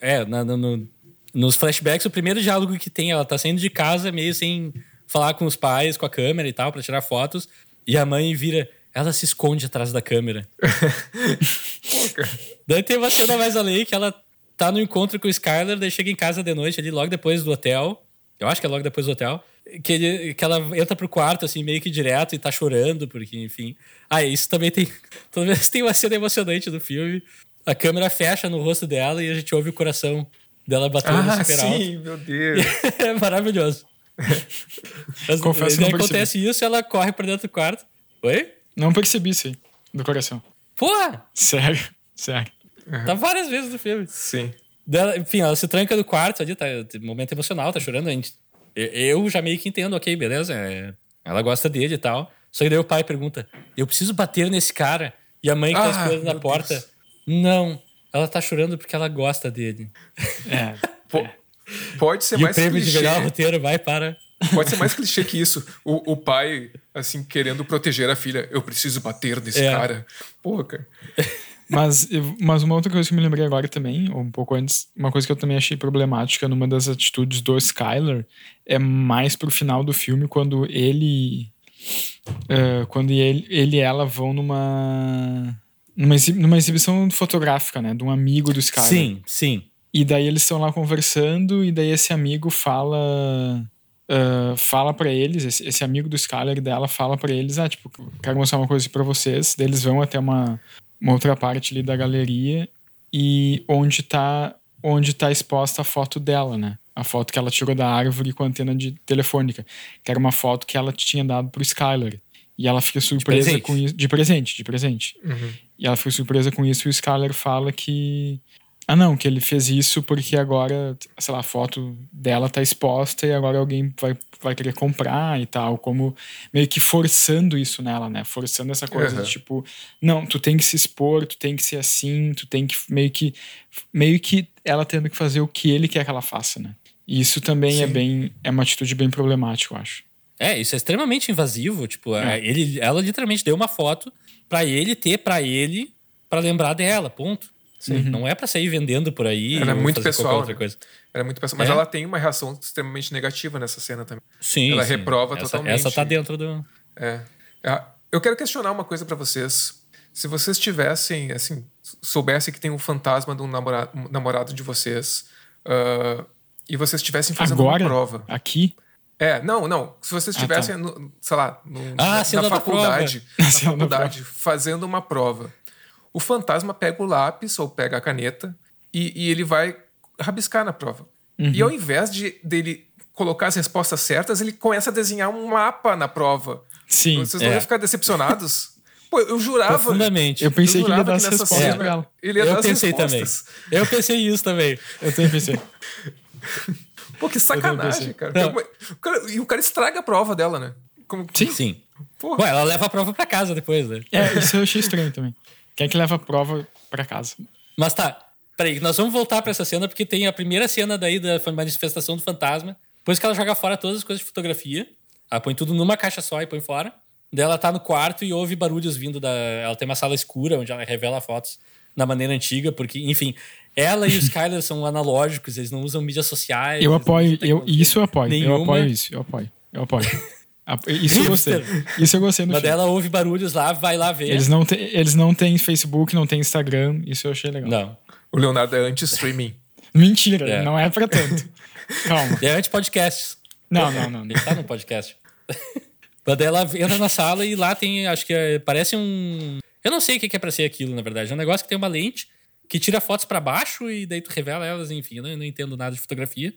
é na, no, nos flashbacks o primeiro diálogo que tem ela tá saindo de casa meio sem falar com os pais, com a câmera e tal, para tirar fotos. E a mãe vira. Ela se esconde atrás da câmera. <laughs> daí tem uma cena mais além que ela tá no encontro com o Skyler, daí chega em casa de noite ali, logo depois do hotel. Eu acho que é logo depois do hotel. Que, ele, que ela entra pro quarto, assim, meio que direto e tá chorando, porque, enfim. Ah, isso também tem. <laughs> Toda vez tem uma cena emocionante do filme. A câmera fecha no rosto dela e a gente ouve o coração dela batendo ah, super sim, alto. Sim, meu Deus. <laughs> é maravilhoso. <laughs> Mas, Confesso que não acontece isso, ela corre pra dentro do quarto. Oi? Não percebi isso aí, do coração. Porra! Sério, <laughs> sério. Uhum. Tá várias vezes no filme. Sim. Dela, enfim, ela se tranca do quarto ali, tá momento emocional, tá chorando. A gente, eu já meio que entendo, ok, beleza. É, ela gosta dele e tal. Só que daí o pai pergunta: Eu preciso bater nesse cara? E a mãe que tá ah, tá esperando na porta: Deus. Não, ela tá chorando porque ela gosta dele. É. <laughs> Pô, Pode ser e mais o prêmio clichê. de melhor roteiro vai para. Pode ser mais clichê que isso. O, o pai, assim, querendo proteger a filha. Eu preciso bater nesse é. cara. Porra, cara. Mas, mas uma outra coisa que eu me lembrei agora também, um pouco antes, uma coisa que eu também achei problemática numa das atitudes do Skyler é mais pro final do filme, quando ele. Uh, quando ele, ele e ela vão numa. Numa, numa exibição fotográfica, né? De um amigo do Skyler. Sim, sim. E daí eles estão lá conversando, e daí esse amigo fala. Uh, fala para eles, esse, esse, amigo do Skyler dela fala para eles: ah, tipo, quero mostrar uma coisa para vocês. Daí eles vão até uma, uma outra parte ali da galeria, e onde tá onde tá exposta a foto dela, né? A foto que ela tirou da árvore com a antena de telefônica, que era uma foto que ela tinha dado pro Skyler. E ela fica surpresa com isso. De presente, de presente. Uhum. E ela fica surpresa com isso e o Skyler fala que. Ah, não, que ele fez isso porque agora, sei lá, a foto dela tá exposta e agora alguém vai, vai querer comprar e tal. Como meio que forçando isso nela, né? Forçando essa coisa Uhum. de tipo, não, tu tem que se expor, tu tem que ser assim, tu tem que meio que. Meio que ela tendo que fazer o que ele quer que ela faça, né? E isso também é Sim. bem. É uma atitude bem problemática, eu acho. É, isso é extremamente invasivo. Tipo, É. é, ele, ela literalmente deu uma foto pra ele ter pra ele pra lembrar dela, ponto. Não é pra sair vendendo por aí. Ela é muito pessoal, outra né? coisa. Era muito pessoal. Mas É? ela tem uma reação extremamente negativa nessa cena também. Sim. Ela sim. reprova essa, totalmente. Essa tá dentro do. É. Ah, Eu quero questionar uma coisa pra vocês. Se vocês tivessem, assim, soubessem que tem um fantasma de um namorado, um namorado de vocês ah, e vocês estivessem fazendo Agora, uma prova. aqui, É, não, não. Se vocês Ah, tá. estivessem, no- sei lá, no- Ah, na, na da faculdade, na <laughs> faculdade fazendo uma prova, o fantasma pega o lápis ou pega a caneta e, e ele vai rabiscar na prova. Uhum. E ao invés de dele colocar as respostas certas, ele começa a desenhar um mapa na prova. sim. Vocês não É. iam ficar decepcionados? Pô, eu jurava. Profundamente. Eu pensei eu que ele ia jurava dar as nessa respostas ela. Ele ia dar Eu as pensei respostas. também. Eu pensei isso também. Eu também pensei. Pô, que sacanagem, cara. O E o cara estraga a prova dela, né? Como, Sim. Sim. Porra. Ué, ela leva a prova pra casa depois, né? É, isso eu achei estranho também. Quem é que leva a prova pra casa? Mas tá, peraí, nós vamos voltar pra essa cena porque tem a primeira cena daí da manifestação do fantasma. Depois que ela joga fora todas as coisas de fotografia, ela põe tudo numa caixa só e põe fora. Daí ela tá no quarto e ouve barulhos vindo da. Ela tem uma sala escura onde ela revela fotos da maneira antiga, porque, enfim, ela e o Skyler são analógicos, eles não usam mídias sociais. Eu apoio, eu, isso eu apoio. Eu nenhuma. apoio isso, eu apoio. Eu apoio. A- Isso eu gostei. Isso eu gostei no Mas filme. ela ouve barulhos lá, vai lá ver. Eles não, têm, eles não têm Facebook, não têm Instagram. Isso eu achei legal. Não. O Leonardo é anti-streaming. <laughs> Mentira, É. não é pra tanto. <laughs> Calma. É anti-podcast. Não, não, não. não. Ele tá no podcast. <laughs> Mas daí ela entra na sala e lá tem, acho que é- parece um. Eu não sei o que é pra ser aquilo, na verdade. É um negócio que tem uma lente que tira fotos pra baixo e daí tu revela elas, enfim. Eu não, eu não entendo nada de fotografia.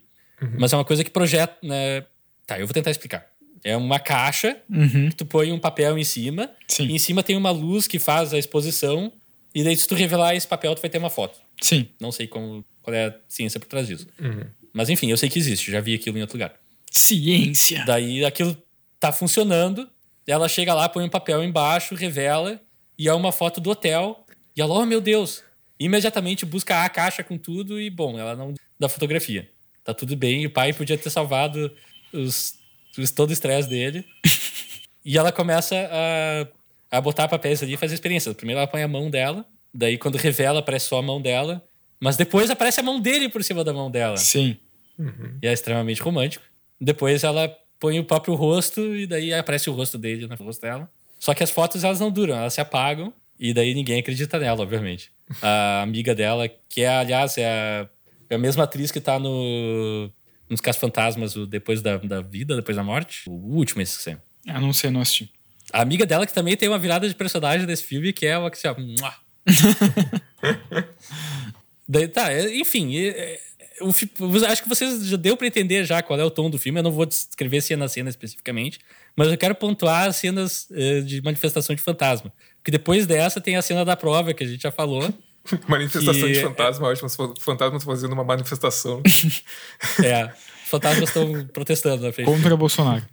Mas é uma coisa que projeta, né? Tá, eu vou tentar explicar. É uma caixa Uhum. que tu põe um papel em cima. Sim. E em cima tem uma luz que faz a exposição. E daí, se tu revelar esse papel, tu vai ter uma foto. Sim. Não sei como, qual é a ciência por trás disso. Mas enfim, eu sei que existe, já vi aquilo em outro lugar. Ciência. Daí aquilo tá funcionando, ela chega lá, põe um papel embaixo, revela, e é uma foto do hotel. E ela, oh meu Deus! Imediatamente busca a caixa com tudo e, bom, ela não da fotografia. Tá tudo bem, o pai podia ter salvado os- todo o estresse dele. <laughs> e ela começa a, a botar papéis ali e fazer experiência. Primeiro ela põe a mão dela, daí quando revela aparece só a mão dela, mas depois aparece a mão dele por cima da mão dela. Sim. E é extremamente romântico. Depois ela põe o próprio rosto e daí aparece o rosto dele no rosto dela. Só que as fotos elas não duram, elas se apagam e daí ninguém acredita nela, obviamente. A amiga dela, que é, aliás, é a, é a mesma atriz que tá no nos Casos Fantasmas, o Depois da, da Vida, Depois da Morte. O último esse que saiu. Eu não sei, não assisti. A amiga dela que também tem uma virada de personagem desse filme, que é uma que se. <laughs> Daí, tá, é, enfim, é, é, acho que vocês já deu pra entender já qual é o tom do filme. Eu não vou descrever cena a cena especificamente, mas eu quero pontuar as cenas eh, de manifestação de fantasma. Porque depois dessa tem a cena da prova, que a gente já falou. <laughs> Manifestação Que- de fantasma, ótimo. Os fantasmas fazendo uma manifestação. <laughs> É, os fantasmas estão protestando na frente. Contra Bolsonaro.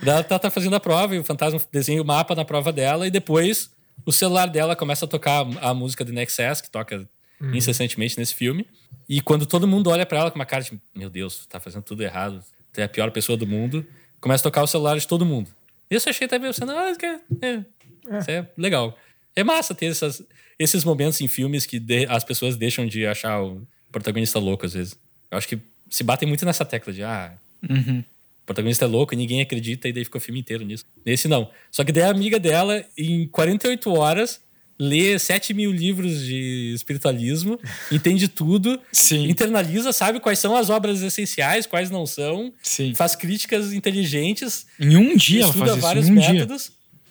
Ela tá, tá fazendo a prova e o fantasma desenha o mapa na prova dela e depois o celular dela começa a tocar a, música do Nexus, que toca incessantemente nesse filme. E quando todo mundo olha pra ela com uma cara de meu Deus, tá fazendo tudo errado, tu é a pior pessoa do mundo, começa a tocar o celular de todo mundo. Isso eu achei também sendo, ah, isso é, é, isso é legal. É massa ter essas, esses momentos em filmes que de- as pessoas deixam de achar o protagonista louco às vezes. Eu acho que se batem muito nessa tecla de ah, Uhum. o protagonista é louco e ninguém acredita, e daí fica o filme inteiro nisso. Nesse não. Só que daí a amiga dela, em 48 horas, lê 7 mil livros de espiritualismo, <laughs> entende tudo, Sim. internaliza, sabe quais são as obras essenciais, quais não são, Sim. faz críticas inteligentes, Em um dia ela estuda faz isso. vários Em um dia.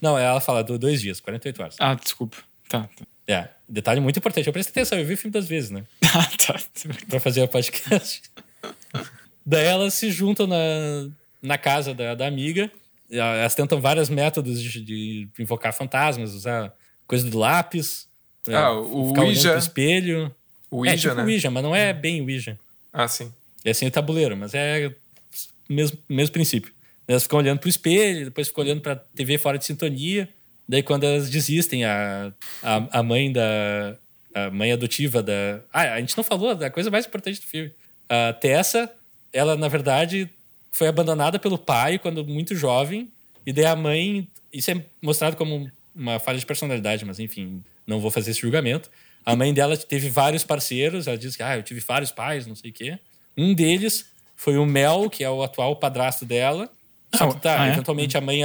Não, ela fala do- dois dias, 48 horas. Ah, desculpa. Tá, tá. É, detalhe muito importante. Eu prestei atenção, eu vi o filme das vezes, né? <laughs> Ah, tá. pra fazer o podcast. Daí elas se juntam na, na casa da, da amiga. Elas tentam vários métodos de, de invocar fantasmas, usar coisa do lápis. É, ah, o ficar Ouija. pro espelho. O Ouija, é tipo né? Ouija, mas não é bem Ouija. Ah, sim. É assim o tabuleiro, mas é o mesmo, mesmo princípio. Elas ficam olhando pro espelho, depois ficam olhando pra TV fora de sintonia. Daí, quando elas desistem, a, a, a mãe da. A mãe adotiva da. Ah, a gente não falou da coisa mais importante do filme. A Tessa, ela, na verdade, foi abandonada pelo pai quando muito jovem. E daí a mãe. Isso é mostrado como uma falha de personalidade, mas enfim, não vou fazer esse julgamento. A mãe dela teve vários parceiros. Ela diz que ah, eu tive vários pais, não sei o quê. Um deles foi o Mel, que é o atual padrasto dela. Só que tá, Ah, é? eventualmente a mãe,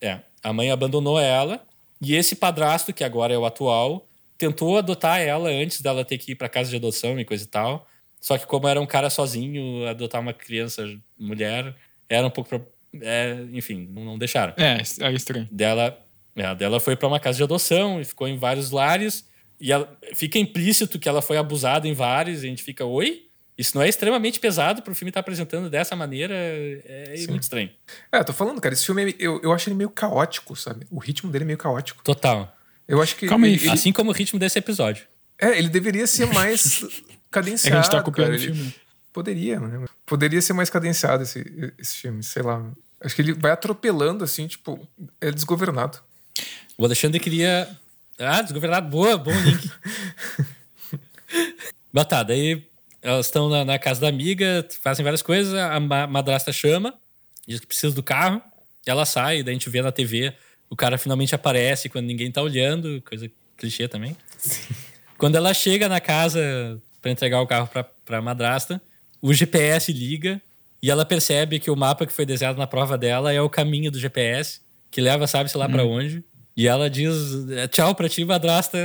é, a mãe abandonou ela. E esse padrasto, que agora é o atual, tentou adotar ela antes dela ter que ir para casa de adoção e coisa e tal. Só que como era um cara sozinho, adotar uma criança mulher era um pouco pro- é, enfim, não não deixaram. É, é estranho. Dela, é, dela foi para uma casa de adoção e ficou em vários lares. E ela, fica implícito que ela foi abusada em vários. E a gente fica, oi? Isso não é extremamente pesado pro filme estar apresentando dessa maneira? É muito estranho. É, tô falando, cara, esse filme, eu, eu acho ele meio caótico, sabe? O ritmo dele é meio caótico. Total. Eu acho que. Calma aí, ele, Assim como o ritmo desse episódio. É, ele deveria ser mais <laughs> É que cadenciado. a gente tá copiando cara. o Ele- filme. Poderia, né? Poderia ser mais cadenciado esse, esse filme, sei lá. Acho que ele vai atropelando, assim, tipo, é desgovernado. O Alexandre queria. Ah, desgovernado, boa, bom link. Mas tá, daí elas estão na, na casa da amiga, fazem várias coisas, a ma- madrasta chama, diz que precisa do carro, ela sai, daí a gente vê na TV, o cara finalmente aparece quando ninguém tá olhando, coisa clichê também. Quando ela chega na casa pra entregar o carro pra, pra madrasta, o GPS liga e ela percebe que o mapa que foi desenhado na prova dela é o caminho do GPS, que leva sabe-se lá pra onde. E ela diz: "É, Tchau pra ti, madrasta.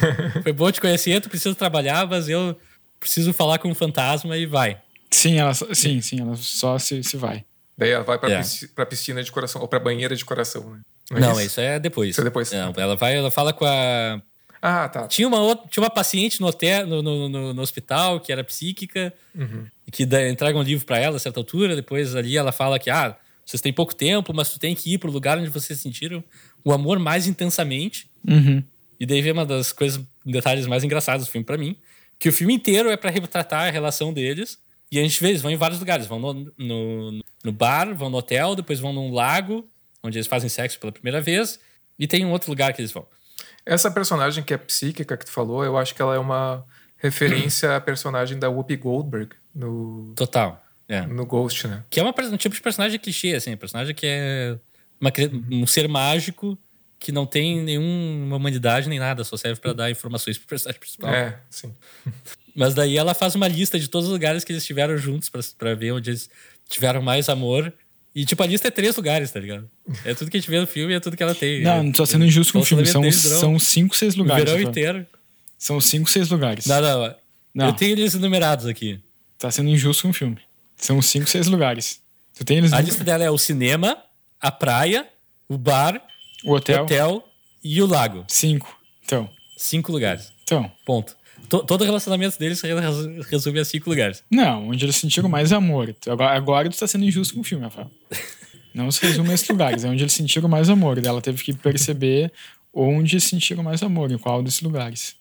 <laughs> Foi bom te conhecer, tu precisa trabalhar, mas eu preciso falar com um fantasma e vai. Sim, ela, só- sim, sim, ela só se, se vai. Daí ela vai pra, É. pisci- pra piscina de coração, ou pra banheira de coração, né? é Não, isso é depois. Isso é depois. Não, ela vai, ela fala com a. Ah, tá. Tinha uma, outra, tinha uma paciente no, hotel, no, no, no- no hospital que era psíquica, que dá, entrega um livro pra ela a certa altura. Depois ali ela fala que ah, vocês têm pouco tempo, mas tu tem que ir pro lugar onde vocês sentiram o amor mais intensamente. Uhum. E daí vem uma das coisas, detalhes mais engraçados do filme pra mim, que o filme inteiro é pra retratar a relação deles. E a gente vê, eles vão em vários lugares. Vão no, no, no bar, vão no hotel, depois vão num lago, onde eles fazem sexo pela primeira vez. E tem um outro lugar que eles vão. Essa personagem que é psíquica que tu falou, eu acho que ela é uma referência à personagem da Whoopi Goldberg no, Total. É. no Ghost, né? Que é uma, um tipo de personagem clichê, assim. Personagem que é uma um ser mágico que não tem nenhuma humanidade nem nada, só serve pra dar informações pro personagem principal. É, sim. <laughs> Mas daí ela faz uma lista de todos os lugares que eles estiveram juntos pra, pra ver onde eles tiveram mais amor. E, tipo, a lista é três lugares, tá ligado? É tudo que a gente vê no filme e é tudo que ela tem. Não, é, não tô sendo injusto com o filme. São, são cinco, seis lugares. O verão só. inteiro. São cinco, seis lugares. Não, não. Não. Eu tenho eles enumerados aqui. Tá sendo injusto com o filme. São cinco, seis lugares. Tu tem eles A lista dela é o cinema, a praia, o bar, o hotel. hotel e o lago. Cinco. Então. Cinco lugares. Então. Ponto. To- todo relacionamento deles resume a cinco lugares. Não, onde eles sentiram mais amor. Agora, agora tu tá sendo injusto com o filme, Rafael. Não se resume a esses lugares. É onde eles sentiram mais amor. Ela teve que perceber onde sentiram mais amor, em qual desses lugares.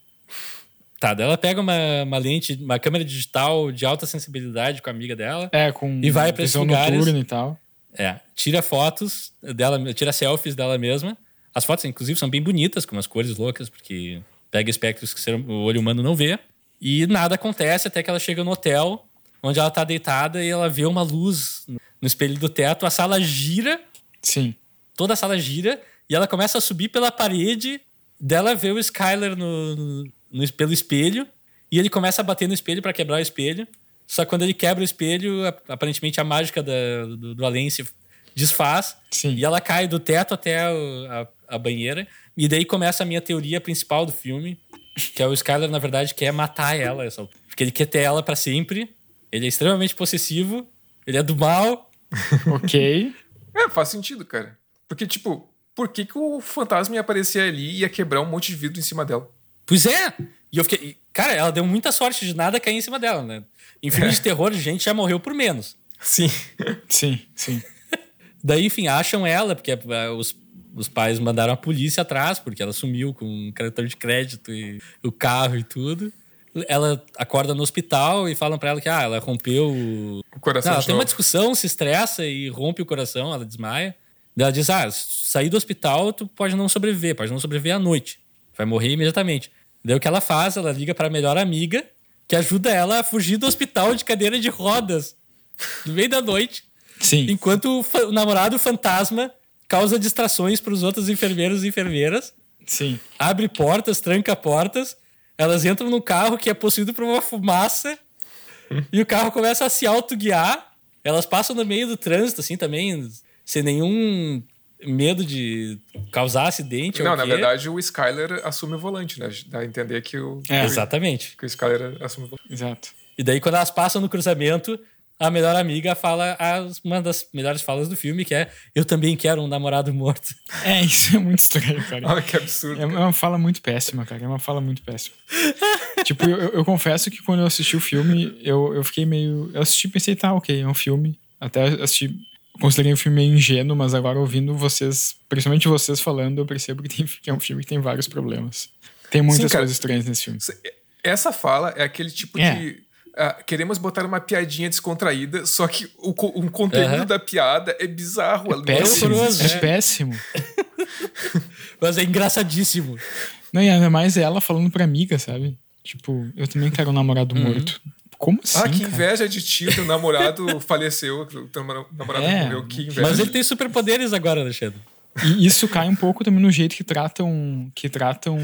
Tá, daí ela pega uma, uma lente, uma câmera digital de alta sensibilidade com a amiga dela. É, com E vai pra esses visão lugares. noturna e tal. É, tira fotos dela, tira selfies dela mesma. As fotos, inclusive, são bem bonitas, com umas cores loucas, porque pega espectros que o olho humano não vê. E nada acontece até que ela chega no hotel, onde ela tá deitada e ela vê uma luz no espelho do teto. A sala gira, Sim. toda a sala gira, e ela começa a subir pela parede. Dela vê o Skyler no, no- no- pelo espelho, e ele começa a bater no espelho para quebrar o espelho. Só que quando ele quebra o espelho, ap- aparentemente a mágica da- do, do além se desfaz. Sim. E ela cai do teto até o- a, a banheira. E daí começa a minha teoria principal do filme, que é o Skyler, na verdade, quer matar ela. essa- Porque ele quer ter ela para sempre. Ele é extremamente possessivo. Ele é do mal. <laughs> Ok. É, faz sentido, cara. Porque, tipo, por que, que o fantasma ia aparecer ali e ia quebrar um monte de vidro em cima dela? Pois é! E eu fiquei. Cara, ela deu muita sorte de nada cair em cima dela, né? Em filme É. de terror, gente já morreu por menos. Sim. Sim, sim. Daí, enfim, acham ela, porque eh, os, os pais mandaram a polícia atrás, porque ela sumiu com um cartão de crédito e o carro e tudo. Ela acorda no hospital e falam pra ela que ah, ela rompeu. o- O coração Não, ela de tem uma novo. discussão, se estressa e rompe o coração, ela desmaia. Daí ela diz: Ah, sair do hospital, tu pode não sobreviver, pode não sobreviver à noite. Vai morrer imediatamente. Daí o que ela faz? Ela liga pra melhor amiga, que ajuda ela a fugir do hospital de cadeira de rodas no meio da noite. Sim. Enquanto o, o namorado fantasma causa distrações para os outros enfermeiros e enfermeiras, Sim. abre portas, tranca portas, elas entram no carro que é possuído por uma fumaça e o carro começa a se autoguiar. Elas passam no meio do trânsito, assim, também, sem nenhum medo de causar acidente. Não, na quê. verdade o Skyler assume o volante, né? Dá a entender que o, É. Exatamente. que o Skyler assume o volante. Exato. E daí, quando elas passam no cruzamento, a melhor amiga fala as- uma das melhores falas do filme, que é Eu também quero um namorado morto. <laughs> É, isso é muito estranho, cara. Ah, que absurdo. É uma fala muito péssima, cara. É uma fala muito péssima. <laughs> tipo, eu, eu confesso que quando eu assisti o filme, eu, eu fiquei meio. Eu assisti e pensei, tá, ok, é um filme. Até assisti. Considerei o filme meio ingênuo, mas agora ouvindo vocês, principalmente vocês falando, eu percebo que, tem, que é um filme que tem vários problemas. Tem muitas Sim, cara. coisas estranhas nesse filme. Essa fala é aquele tipo É. de. ah, queremos botar uma piadinha descontraída, só que o, o conteúdo Aham. da piada é bizarro. ela não Péssimo. É né? péssimo. Mas é engraçadíssimo. Não, e ainda mais ela falando pra amiga, sabe? Tipo, eu também quero um namorado morto. Como assim? Ah, que cara? inveja de ti, teu namorado <laughs> faleceu, teu namora- namorado É, morreu, que inveja. Mas ele tem superpoderes agora, Alexandre. <laughs> E isso cai um pouco também no jeito que tratam que tratam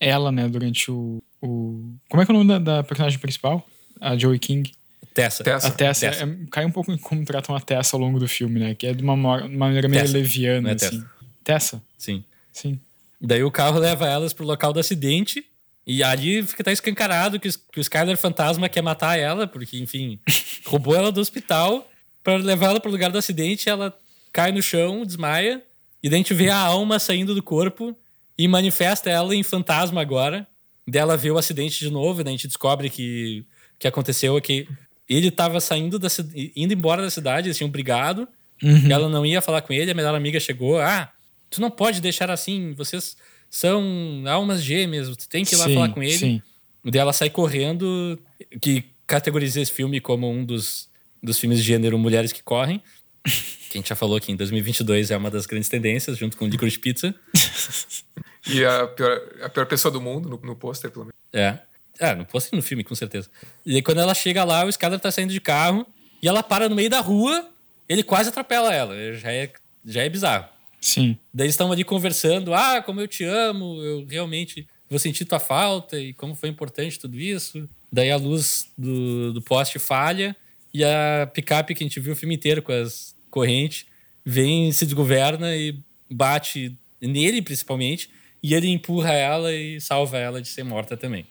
ela, né, durante o, o... Como é que é o nome da, da personagem principal? A Joey King. Tessa. Tessa. A Tessa. Tessa. é- cai um pouco em como tratam a Tessa ao longo do filme, né? Que é de uma uma maneira meio Tessa. leviana, é assim. Tessa. Tessa? Sim. Sim. Daí o carro leva elas pro local do acidente. E ali fica tá escancarado que, que o Skyler fantasma quer matar ela, porque, enfim, <laughs> roubou ela do hospital pra levar ela pro lugar do acidente. Ela cai no chão, desmaia. E daí a gente vê a alma saindo do corpo e manifesta ela em fantasma agora. Dela vê o acidente de novo, e daí a gente descobre que o que aconteceu é que ele tava saindo da indo embora da cidade, eles tinham brigado. Uhum. Ela não ia falar com ele, a melhor amiga chegou. Ah, tu não pode deixar assim, vocês são almas gêmeas, tu tem que ir lá sim, falar com ele. Sim. Daí ela sai correndo, que categoriza esse filme como um dos, dos filmes de gênero Mulheres que Correm. <laughs> Que a gente já falou que em 2022 é uma das grandes tendências, junto com Licorice Pizza. <laughs> E a pior, a pior pessoa do mundo no, no pôster, pelo menos. É. É, não posso ir no filme, com certeza. E aí, quando ela chega lá, o Skyler tá saindo de carro e ela para no meio da rua, ele quase atropela ela. Já é, já é bizarro. Sim. Daí eles estão ali conversando, ah, como eu te amo, eu realmente vou sentir tua falta e como foi importante tudo isso. Daí a luz do, do poste falha e a picape que a gente viu o filme inteiro com as correntes vem, se desgoverna e bate nele principalmente e ele empurra ela e salva ela de ser morta também.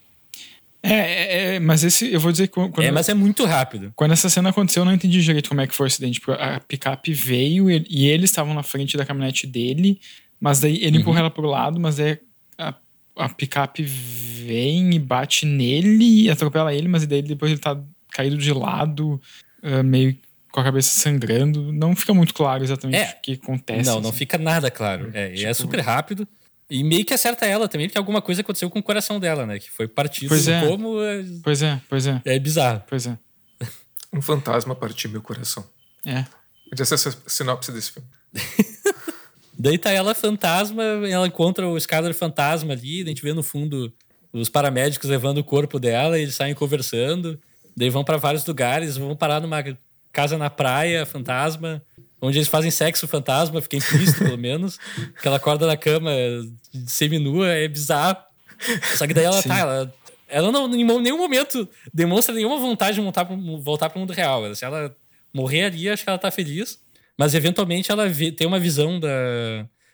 É, é, é, mas esse, eu vou dizer que quando, É, mas é muito rápido. quando essa cena aconteceu, eu não entendi direito como é que foi o acidente. Porque a picape veio e, e eles estavam na frente da caminhonete dele, mas daí ele empurra ela pro lado, mas daí a, a picape vem e bate nele e atropela ele, mas daí depois ele tá caído de lado, ah, meio com a cabeça sangrando. Não fica muito claro exatamente É. o que acontece. não, não assim. fica nada claro. É, e é super rápido. E meio que acerta ela também, porque alguma coisa aconteceu com o coração dela, né? Que foi partido Pois é. como. É, Pois é, pois é, é bizarro. pois é. Um fantasma partiu meu coração. É. Podia ser essa sinopse desse filme. <laughs> Daí tá ela fantasma, ela encontra o Skyler fantasma ali, a gente vê no fundo os paramédicos levando o corpo dela, e eles saem conversando, daí vão pra vários lugares, vão parar numa casa na praia, fantasma, onde eles fazem sexo fantasma, fica implícito pelo <laughs> menos, que ela acorda na cama seminua, é bizarro. Só que daí ela Sim. tá, ela, ela não em nenhum momento demonstra nenhuma vontade de voltar pro, voltar pro mundo real. Se ela morrer ali, acho que ela tá feliz. Mas eventualmente ela vê- tem uma visão da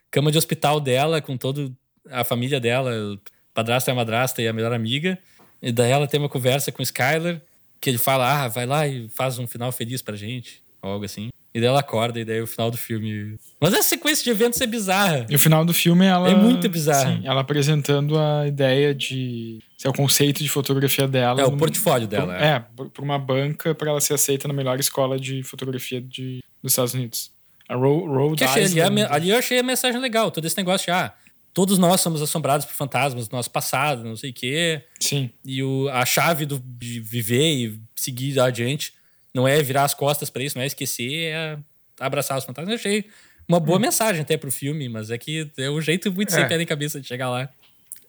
cama de hospital dela com toda a família dela, o padrasto e a madrasta e a melhor amiga. E daí ela tem uma conversa com o Skyler, que ele fala: Ah, vai lá e faz um final feliz pra gente. Algo assim. E daí ela acorda, e daí o final do filme. Mas essa sequência de eventos é bizarra. E o final do filme, ela. É muito bizarro. Sim, ela apresentando a ideia de. É o conceito de fotografia dela. É o num- portfólio por- dela. É, por, por uma banca pra ela ser aceita na melhor escola de fotografia de, dos Estados Unidos. A Ro Rhode achei, ali, Island. me- ali eu achei a mensagem legal. Todo esse negócio de, ah, todos nós somos assombrados por fantasmas do nosso passado, não sei o quê. Sim. E o, a chave do, de viver e seguir adiante não é virar as costas pra isso, não é esquecer, é abraçar os fantasmas. Eu achei uma boa mensagem até pro filme, mas é que é um jeito muito sem É. pé nem cabeça de chegar lá.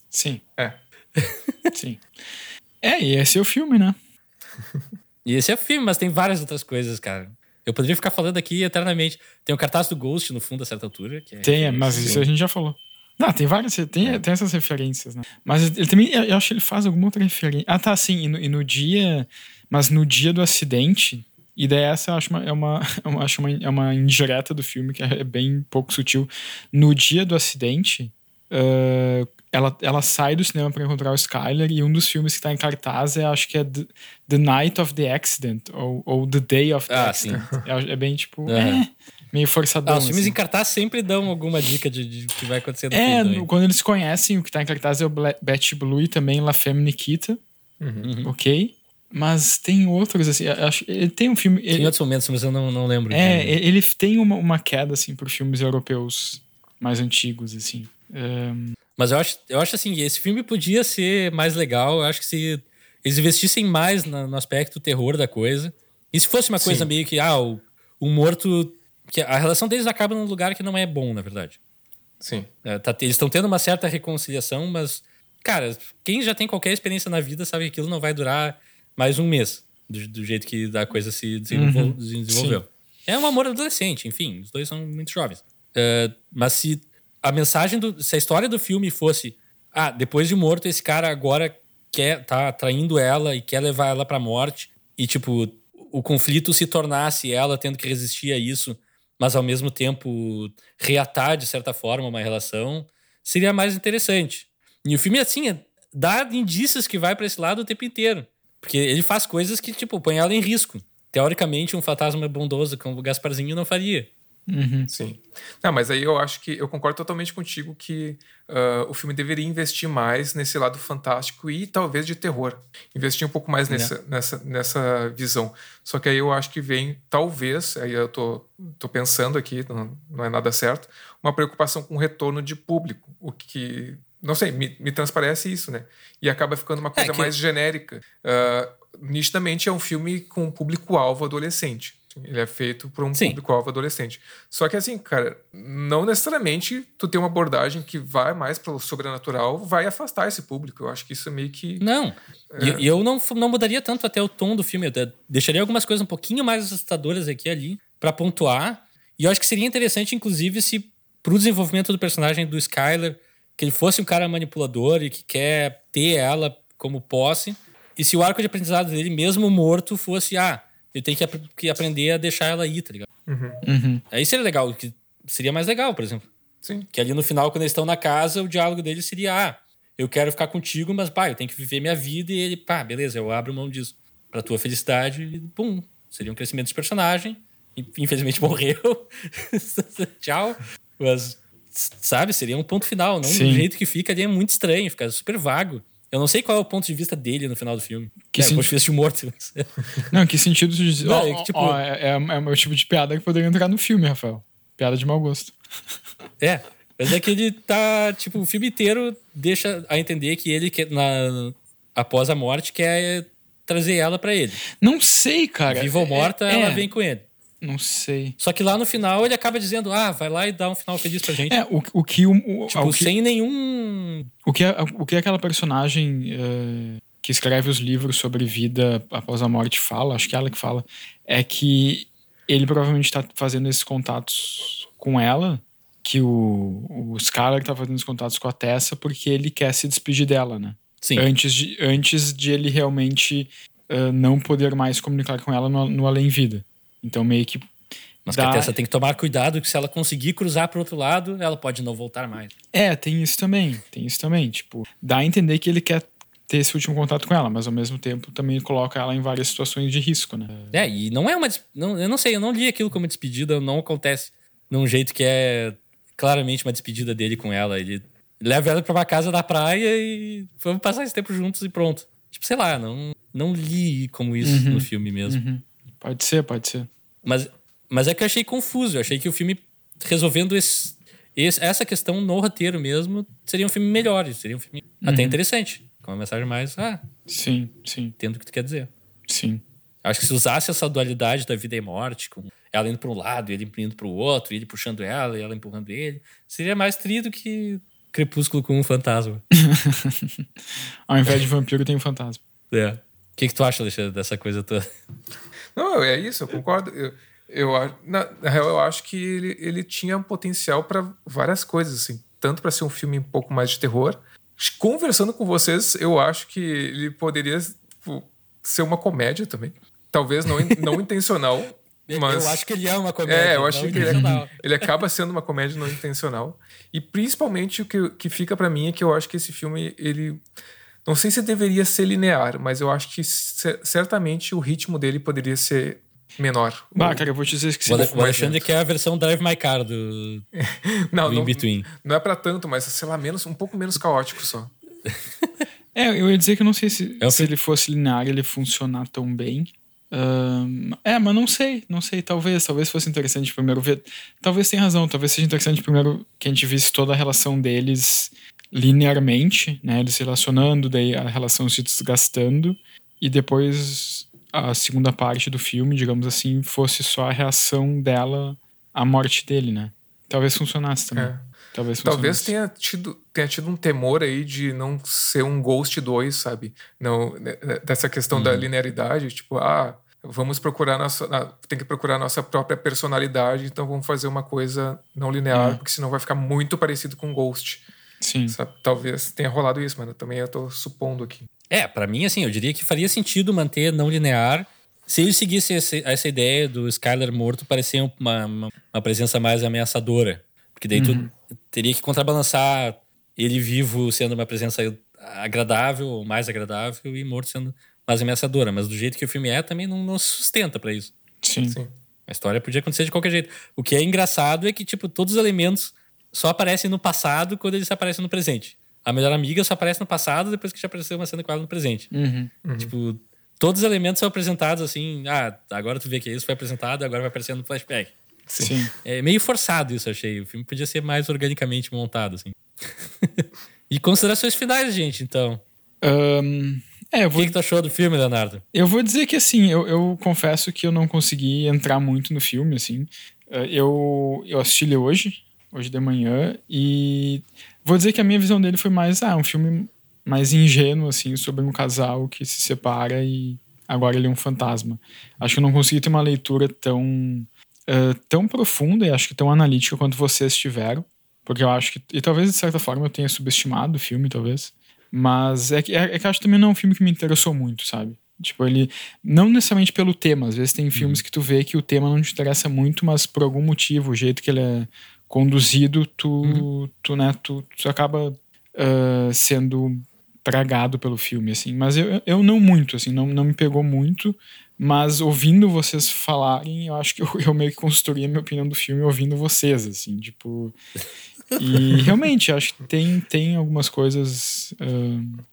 Sim. É. <laughs> Sim. É, e esse é o filme, né? <laughs> E esse é o filme, mas tem várias outras coisas, cara. Eu poderia ficar falando aqui eternamente. Tem o cartaz do Ghost no fundo a certa altura. Que é Tem, mas isso a gente já falou. Não, tem várias, tem, tem essas referências, né? Mas ele também, eu acho que ele faz alguma outra referência. Ah, tá, sim, e no, e no dia, mas no dia do acidente, e daí essa eu acho uma, é, uma, <laughs> eu acho uma, é uma indireta do filme, que é bem pouco sutil. No dia do acidente, ah, ela, ela sai do cinema para encontrar o Skyler, e um dos filmes que tá em cartaz é, acho que é The, The Night of the Accident, ou, ou The Day of the Ah, Accident. É, é bem, tipo, Aham. é, meio forçadão. Ah, os filmes assim. em cartaz sempre dão alguma dica de, de que vai acontecer no É, no- quando eles conhecem, o que tá em cartaz é o Betty Blue e também La Femme Nikita. Uhum. Ok. Mas tem outros, assim, acho, ele tem um filme. Ele, outros momentos, mas eu não, não lembro. é, de- ele tem uma, uma queda, assim, por filmes europeus mais antigos, assim. Ahn, Mas eu acho, eu acho assim, esse filme podia ser mais legal. Eu acho que se eles investissem mais na- no aspecto terror da coisa. E se fosse uma coisa Sim. meio que, ah, o, o morto. que A relação deles acaba num lugar que não é bom, na verdade. Sim. É, tá- eles estão tendo uma certa reconciliação, mas, cara, quem já tem qualquer experiência na vida sabe que aquilo não vai durar mais um mês, do, do jeito que a coisa se desenvol- Uhum. desenvolveu. É um amor adolescente, enfim, os dois são muito jovens. É, mas se a mensagem, do, se a história do filme fosse, ah, depois de morto, esse cara agora quer, tá traindo ela e quer levar ela pra morte, e tipo, o conflito se tornasse ela tendo que resistir a isso, mas ao mesmo tempo reatar de certa forma uma relação, seria mais interessante. E o filme, assim, é- dá indícios que vai pra esse lado o tempo inteiro. Porque ele faz coisas que, tipo, põe ela em risco. Teoricamente, um fantasma bondoso como o Gasparzinho não faria. uhum. Sim. Não, mas aí eu acho que eu concordo totalmente contigo que ah, o filme deveria investir mais nesse lado fantástico e talvez de terror. Investir um pouco mais nessa, nessa, nessa visão. Só que aí eu acho que vem, talvez, aí eu tô, tô pensando aqui, não, não é nada certo, uma preocupação com o retorno de público. O que. Não sei, me, me transparece isso, né? E acaba ficando uma coisa que- mais genérica. Ah, nitidamente é um filme com público-alvo adolescente. Ele é feito para um público-alvo adolescente. Só que assim, cara, não necessariamente tu ter uma abordagem que vai mais pelo sobrenatural vai afastar esse público. Eu acho que isso é meio que. Não. E, e eu não, não mudaria tanto até o tom do filme. Eu de- deixaria algumas coisas um pouquinho mais assustadoras aqui e ali pra pontuar. E eu acho que seria interessante, inclusive, se pro desenvolvimento do personagem do Skyler, que ele fosse um cara manipulador e que quer ter ela como posse. E se o arco de aprendizado dele, mesmo morto, fosse, ah, ele tem que, ap- que aprender a deixar ela ir, tá ligado? Uhum. Aí seria legal, que seria mais legal, por exemplo. Sim. Que ali no final, quando eles estão na casa, o diálogo deles seria: ah, eu quero ficar contigo, mas pá, eu tenho que viver minha vida. E ele, pá, beleza, eu abro mão disso. Pra tua felicidade, e pum. Seria um crescimento de personagem. In- Infelizmente morreu. <laughs> Tchau. Mas, sabe, seria um ponto final. Não Sim. do jeito que fica ali é muito estranho, fica super vago. Eu não sei qual é o ponto de vista dele no final do filme. Que é, o sim- ponto de vista de morto. <laughs> Não, que sentido tu diz? Não, é tipo- ó, é, é, é o meu tipo de piada que poderia entrar no filme, Rafael. Piada de mau gosto. É, mas é que ele tá, tipo, o filme inteiro deixa a entender que ele, quer, na, após a morte, quer trazer ela pra ele. Não sei, cara. Viva ou morta, É, ela é, vem com ele. Não sei. Só que lá no final ele acaba dizendo, ah, vai lá e dá um final feliz pra gente. É, o, o que o, o, tipo, o que, sem nenhum... o que, é- o que aquela personagem eh, que escreve os livros sobre vida após a morte fala, acho que é ela que fala, é que ele provavelmente está fazendo esses contatos com ela, que o, o Skylar tá fazendo esses contatos com a Tessa porque ele quer se despedir dela, né? Sim, Antes de, antes de ele realmente eh, não poder mais comunicar com ela no, no além-vida. Então meio que mas dá- que a Tessa tem que tomar cuidado que se ela conseguir cruzar pro outro lado, ela pode não voltar mais. É, tem isso também. Tem isso também. Tipo, dá a entender que ele quer ter esse último contato com ela, mas ao mesmo tempo também coloca ela em várias situações de risco, né? É, e não é uma. Não, eu não sei, eu não li aquilo como despedida, não acontece num jeito que é claramente uma despedida dele com ela. Ele leva ela pra uma casa da praia e vamos passar esse tempo juntos e pronto. Tipo, sei lá, não, não li como isso Uhum. no filme mesmo. Uhum. Pode ser, pode ser. Mas, mas é que eu achei confuso. Eu achei que o filme, resolvendo esse, esse- essa questão no roteiro mesmo, seria um filme melhor. Seria um filme até Uhum. interessante. Com uma mensagem mais. Ah, Sim, sim, entendo o que tu quer dizer. sim. Acho que se usasse essa dualidade da vida e morte, com ela indo para um lado, ele indo para o outro, ele puxando ela e ela empurrando ele, seria mais tri do que Crepúsculo com um fantasma. <laughs> Ao invés de vampiro tem um fantasma. É. O que, que tu acha, Alexandre, dessa coisa toda? Não, é isso, eu concordo. Eu, eu, na, na real, eu acho que ele, ele tinha potencial para várias coisas, assim. Tanto para ser um filme um pouco mais de terror. Conversando com vocês, eu acho que ele poderia tipo, ser uma comédia também. Talvez não, não <laughs> intencional, mas... Eu acho que ele é uma comédia. É, eu acho que ele, intencional. ele acaba sendo uma comédia não intencional. E principalmente o que, que fica pra mim é que eu acho que esse filme, ele. Não sei se deveria ser linear, mas eu acho que ce- certamente o ritmo dele poderia ser menor. Bah, cara, eu vou te dizer que ele o Alexandre quer a versão Drive My Car do, <laughs> não, do não, In Between. não é pra tanto, mas sei lá, menos, um pouco menos caótico só. <laughs> É, eu ia dizer que eu não sei se, É um se ele fosse linear ele funcionar tão bem. Ahn, é, mas não sei, não sei. Talvez, talvez fosse interessante primeiro ver. Talvez tenha razão, talvez seja interessante primeiro que a gente visse toda a relação deles linearmente, né? Eles se relacionando, daí a relação se desgastando, e depois a segunda parte do filme, digamos assim, fosse só a reação dela à morte dele, né? Talvez funcionasse também. É. Talvez. Talvez tenha tido, tenha tido um temor aí de não ser um Ghost 2, sabe? Não, né, dessa questão Uhum. da linearidade, tipo, ah, vamos procurar nossa. tem que procurar nossa própria personalidade, então vamos fazer uma coisa não linear, É. porque senão vai ficar muito parecido com Ghost. Sim. sabe? Talvez tenha rolado isso, mas eu também eu tô supondo aqui. É, pra mim, assim, eu diria que faria sentido manter não linear se ele seguisse esse- essa ideia do Skyler morto parecer uma, uma, uma presença mais ameaçadora. Porque daí tu teria que contrabalançar ele vivo sendo uma presença agradável, ou mais agradável, e morto sendo mais ameaçadora. Mas do jeito que o filme é, também não, não sustenta pra isso. Sim. Sim. A história podia acontecer de qualquer jeito. O que é engraçado é que, tipo, todos os elementos só aparecem no passado quando eles aparecem no presente. A melhor amiga só aparece no passado depois que já apareceu uma cena com ela no presente. Uhum. Tipo, todos os elementos são apresentados assim. Ah, agora tu vê que isso foi apresentado, agora vai aparecendo no flashback. Sim. É meio forçado isso, achei. O filme podia ser mais organicamente montado, assim. <laughs> e considerações finais, gente, então. Ahn, é, eu O vou, que, que tu achou do filme, Leonardo? eu vou dizer que assim, eu, eu confesso que eu não consegui entrar muito no filme, assim. Eh, Eu, eu assisti ele hoje, hoje de manhã, e vou dizer que a minha visão dele foi mais, ah, um filme mais ingênuo, assim, sobre um casal que se separa e agora ele é um fantasma. Acho que eu não consegui ter uma leitura tão, eh, tão profunda e acho que tão analítica quanto vocês tiveram. Porque eu acho que. E talvez, de certa forma, eu tenha subestimado o filme, talvez. Mas é que, é, é que acho que também não é um filme que me interessou muito, sabe? Tipo, ele. Não necessariamente pelo tema. Às vezes tem filmes que tu vê que o tema não te interessa muito, mas por algum motivo, o jeito que ele é conduzido, tu, tu, né, tu, tu acaba ah, sendo tragado pelo filme, assim. Mas eu, eu não muito, assim, não, não me pegou muito. Mas ouvindo vocês falarem, eu acho que eu, eu meio que construí a minha opinião do filme ouvindo vocês, assim, tipo. E <laughs> realmente, acho que tem, tem algumas coisas ah,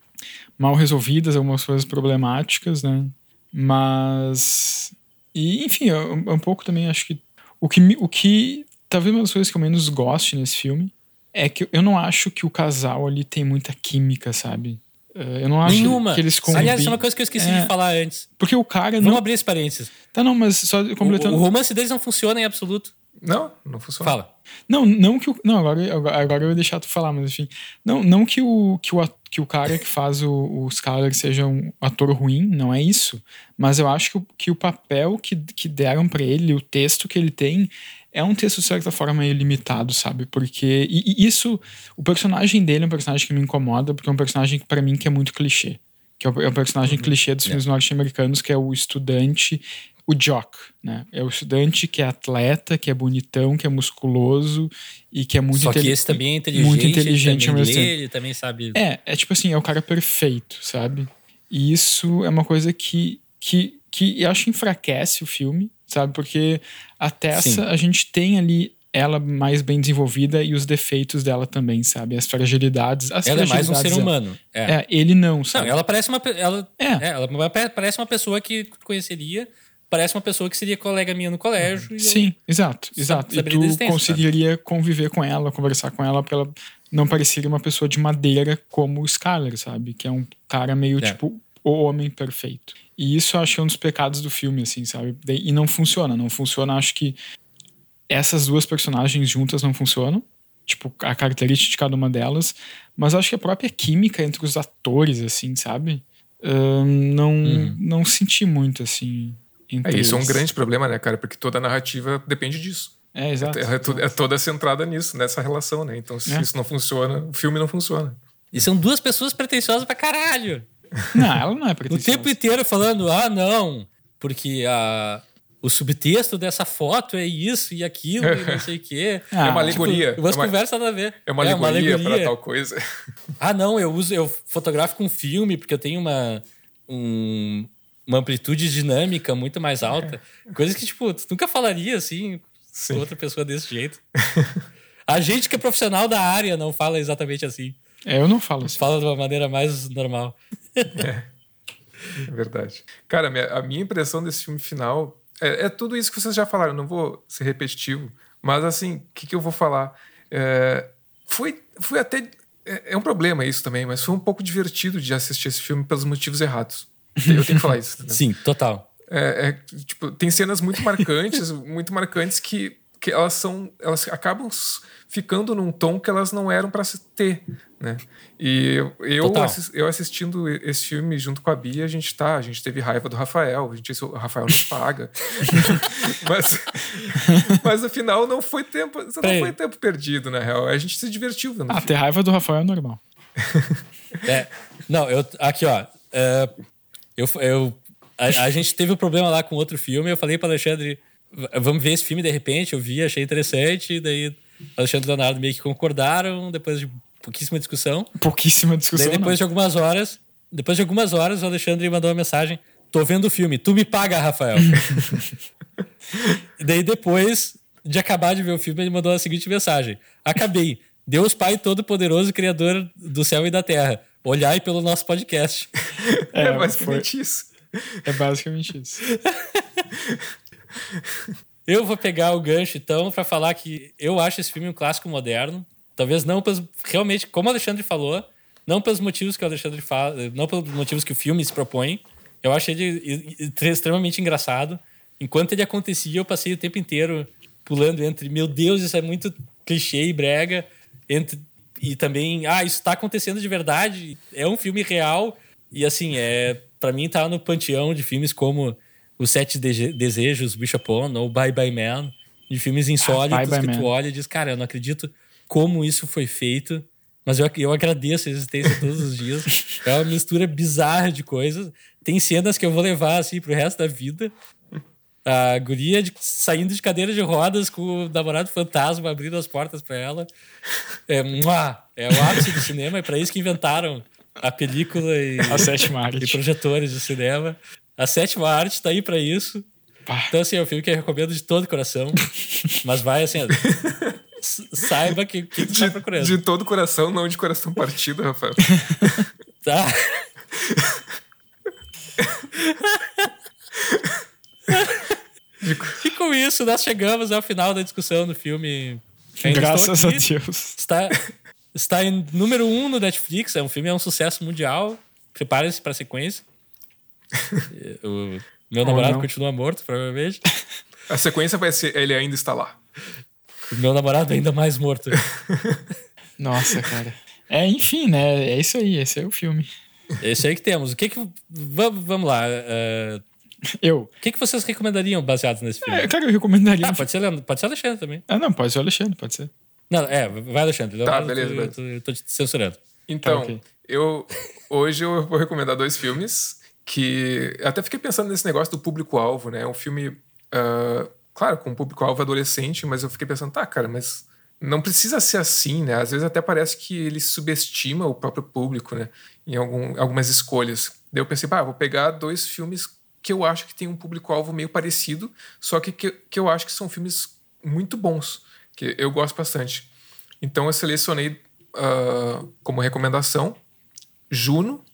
mal resolvidas, algumas coisas problemáticas, né? Mas. E, enfim, um, um pouco também acho que. O que, o que. Talvez uma das coisas que eu menos goste nesse filme é que eu não acho que o casal ali tem muita química, sabe? Ah, Eu não acho Nenhuma. que eles combinam. Aliás, isso é uma coisa que eu esqueci É. de falar antes. Porque o cara Vamos não. abrir esse parênteses. Tá, não, mas só O, completando. o romance deles não funciona em absoluto. Não, não funciona. Fala. Não, não que o. Não, agora, agora eu ia deixar tu falar, mas enfim. Não, não que, o, que, o, que o cara que faz o, o Skyler seja um ator ruim, não é isso. Mas eu acho que, o- que o papel que, que deram pra ele, o texto que ele tem, é um texto, de certa forma, meio limitado, sabe? Porque. E, e isso. O personagem dele é um personagem que me incomoda, porque é um personagem que, pra mim, que é muito clichê. Que é o, é o personagem clichê dos filmes norte-americanos, que é o estudante. o jock, né? É o estudante que é atleta, que é bonitão, que é musculoso e que é muito Só que esse também é inteligente, muito inteligente também ao mesmo lê, ele também sabe. É, é tipo assim, é o cara perfeito, sabe? E isso é uma coisa que, que, que eu acho enfraquece o filme, sabe? Porque a Tessa, Sim. a gente tem ali ela mais bem desenvolvida e os defeitos dela também, sabe? As fragilidades. As ela é mais um ser fragilidades humano. É. É, ele não, Não, sabe? ela parece uma. Ela, É. é, ela parece uma pessoa que conheceria. Parece uma pessoa que seria colega minha no colégio. e eu- Sim, exato, exato. E tu conseguiria conviver com ela, conversar com ela, pra ela não parecer uma pessoa de madeira como o Skyler, sabe? Que é um cara meio É. tipo o homem perfeito. E isso eu acho que é um dos pecados do filme, assim, sabe? E não funciona, não funciona. Acho que essas duas personagens juntas não funcionam. Tipo, a característica de cada uma delas. Mas acho que a própria química entre os atores, assim, sabe? Ahn, não, Uhum. não senti muito, assim. É, isso é um eles. grande problema, né, cara? Porque toda a narrativa depende disso. É, exato. É, to- é toda centrada nisso, nessa relação, né? Então, se É. isso não funciona, o filme não funciona. E são duas pessoas pretensiosas pra caralho. Não, ela não é O pretensiosa. tempo inteiro falando, ah, não, porque a, o subtexto dessa foto é isso e aquilo e não sei o quê. <laughs> Ah, é uma tipo, alegoria. Umas é, uma, conversas nada a ver. é uma alegoria para tal coisa. <laughs> Ah, não, eu uso, eu fotografo com filme porque eu tenho uma, um- uma amplitude dinâmica muito mais alta. Coisas que, tipo, tu nunca falaria assim Sim. com outra pessoa desse jeito. A gente que é profissional da área não fala exatamente assim. É, eu não falo assim. Fala de uma maneira mais normal. <laughs> É verdade. Cara, a minha, a minha impressão desse filme final é, é tudo isso que vocês já falaram. Não vou ser repetitivo, mas assim, o que, que eu vou falar? É, foi, foi até. É, é um problema isso também, mas foi um pouco divertido de assistir esse filme pelos motivos errados. Eu tenho que falar isso. entendeu? <laughs> Sim, total. É, é, tipo, tem cenas muito marcantes, <laughs> muito marcantes que, que elas são, elas acabam ficando num tom que elas não eram para se ter, né? E eu, eu, assistindo esse filme junto com a Bia, a gente tá, a gente teve raiva do Rafael, a gente disse, o Rafael não paga, <laughs> mas, mas no final não foi tempo, não foi tempo perdido na real, a gente se divertiu vendo Ah, ter raiva do Rafael é normal. É, não, eu. Aqui, ó. é, eu, eu, a, a gente teve um problema lá com outro filme. Eu falei para Alexandre, "V- vamos ver esse filme de repente. Eu vi, achei interessante. e Daí Alexandre e Leonardo meio que concordaram, depois de pouquíssima discussão. Pouquíssima discussão. Daí depois de não. algumas horas, depois de algumas horas, o Alexandre mandou uma mensagem: tô vendo o filme, tu me paga, Rafael. e <laughs> daí depois de acabar de ver o filme, ele mandou a seguinte mensagem: Acabei. Deus Pai Todo-Poderoso, Criador do céu e da terra. Olhai pelo nosso podcast. É, É, basicamente isso. É basicamente isso. <laughs> Eu vou pegar o gancho, então, pra falar que eu acho esse filme um clássico moderno. Talvez não pelos. Realmente, como o Alexandre falou, não pelos motivos que o Alexandre fala, não pelos motivos que o filme se propõe. Eu achei ele extremamente engraçado. Enquanto ele acontecia, eu passei o tempo inteiro pulando entre, meu Deus, isso é muito clichê e brega, entre, e também, ah, isso tá acontecendo de verdade, é um filme real. E assim, é para mim tá no panteão de filmes como Os Sete Dege- Desejos, Bishop On ou Bye Bye Man, de filmes insólitos Bye Bye que tu olha e diz, cara, eu não acredito como isso foi feito, mas eu, eu agradeço a existência todos os dias. <laughs> É uma mistura bizarra de coisas. Tem cenas que eu vou levar assim pro resto da vida. A guria de- saindo de cadeira de rodas com o namorado fantasma abrindo as portas pra ela. É, mua, é o ápice do cinema, é pra isso que inventaram a película e, <laughs> A e projetores de cinema. A sétima arte tá aí pra isso. Pá. Então, assim, é um filme que eu recomendo de todo coração. <laughs> Mas vai, assim, saiba que, que tu tá procurando. De todo coração, não de coração partido, Rafael. <laughs> Tá? e com isso, nós chegamos ao final da discussão do filme. Ainda Graças a. Deus. Está, está em número um no Netflix. É um filme, é um sucesso mundial. Preparem-se para a sequência. <laughs> o meu namorado não. continua morto, provavelmente. <laughs> A sequência vai ser Ele Ainda Está Lá. O meu namorado ainda mais morto. <laughs> Nossa, cara. É, enfim, né? É isso aí. Esse é o filme. Esse aí que temos. O que que. Vamos, vamos lá. eh, Eu. o que, que vocês recomendariam baseados nesse filme? É, cara, eu recomendaria. Ah, um pode ser, Leandro, pode ser Alexandre também. Ah, não, pode ser o Alexandre, pode ser. Não, é, vai Alexandre. Tá, Leonardo, beleza, eu- beleza. Eu, tô, eu tô te censurando. Então, Tá, ok. eu hoje eu vou recomendar dois filmes que até fiquei pensando nesse negócio do público-alvo, né? É um filme, uh, claro, com um público-alvo adolescente, mas eu fiquei pensando, tá, cara, mas não precisa ser assim, né? Às vezes até parece que ele subestima o próprio público, né? Em algum, algumas escolhas. Daí eu pensei, pá, vou pegar dois filmes que eu acho que tem um público-alvo meio parecido, só que, que, que eu acho que são filmes muito bons, que eu gosto bastante. Então eu selecionei uh, como recomendação Juno,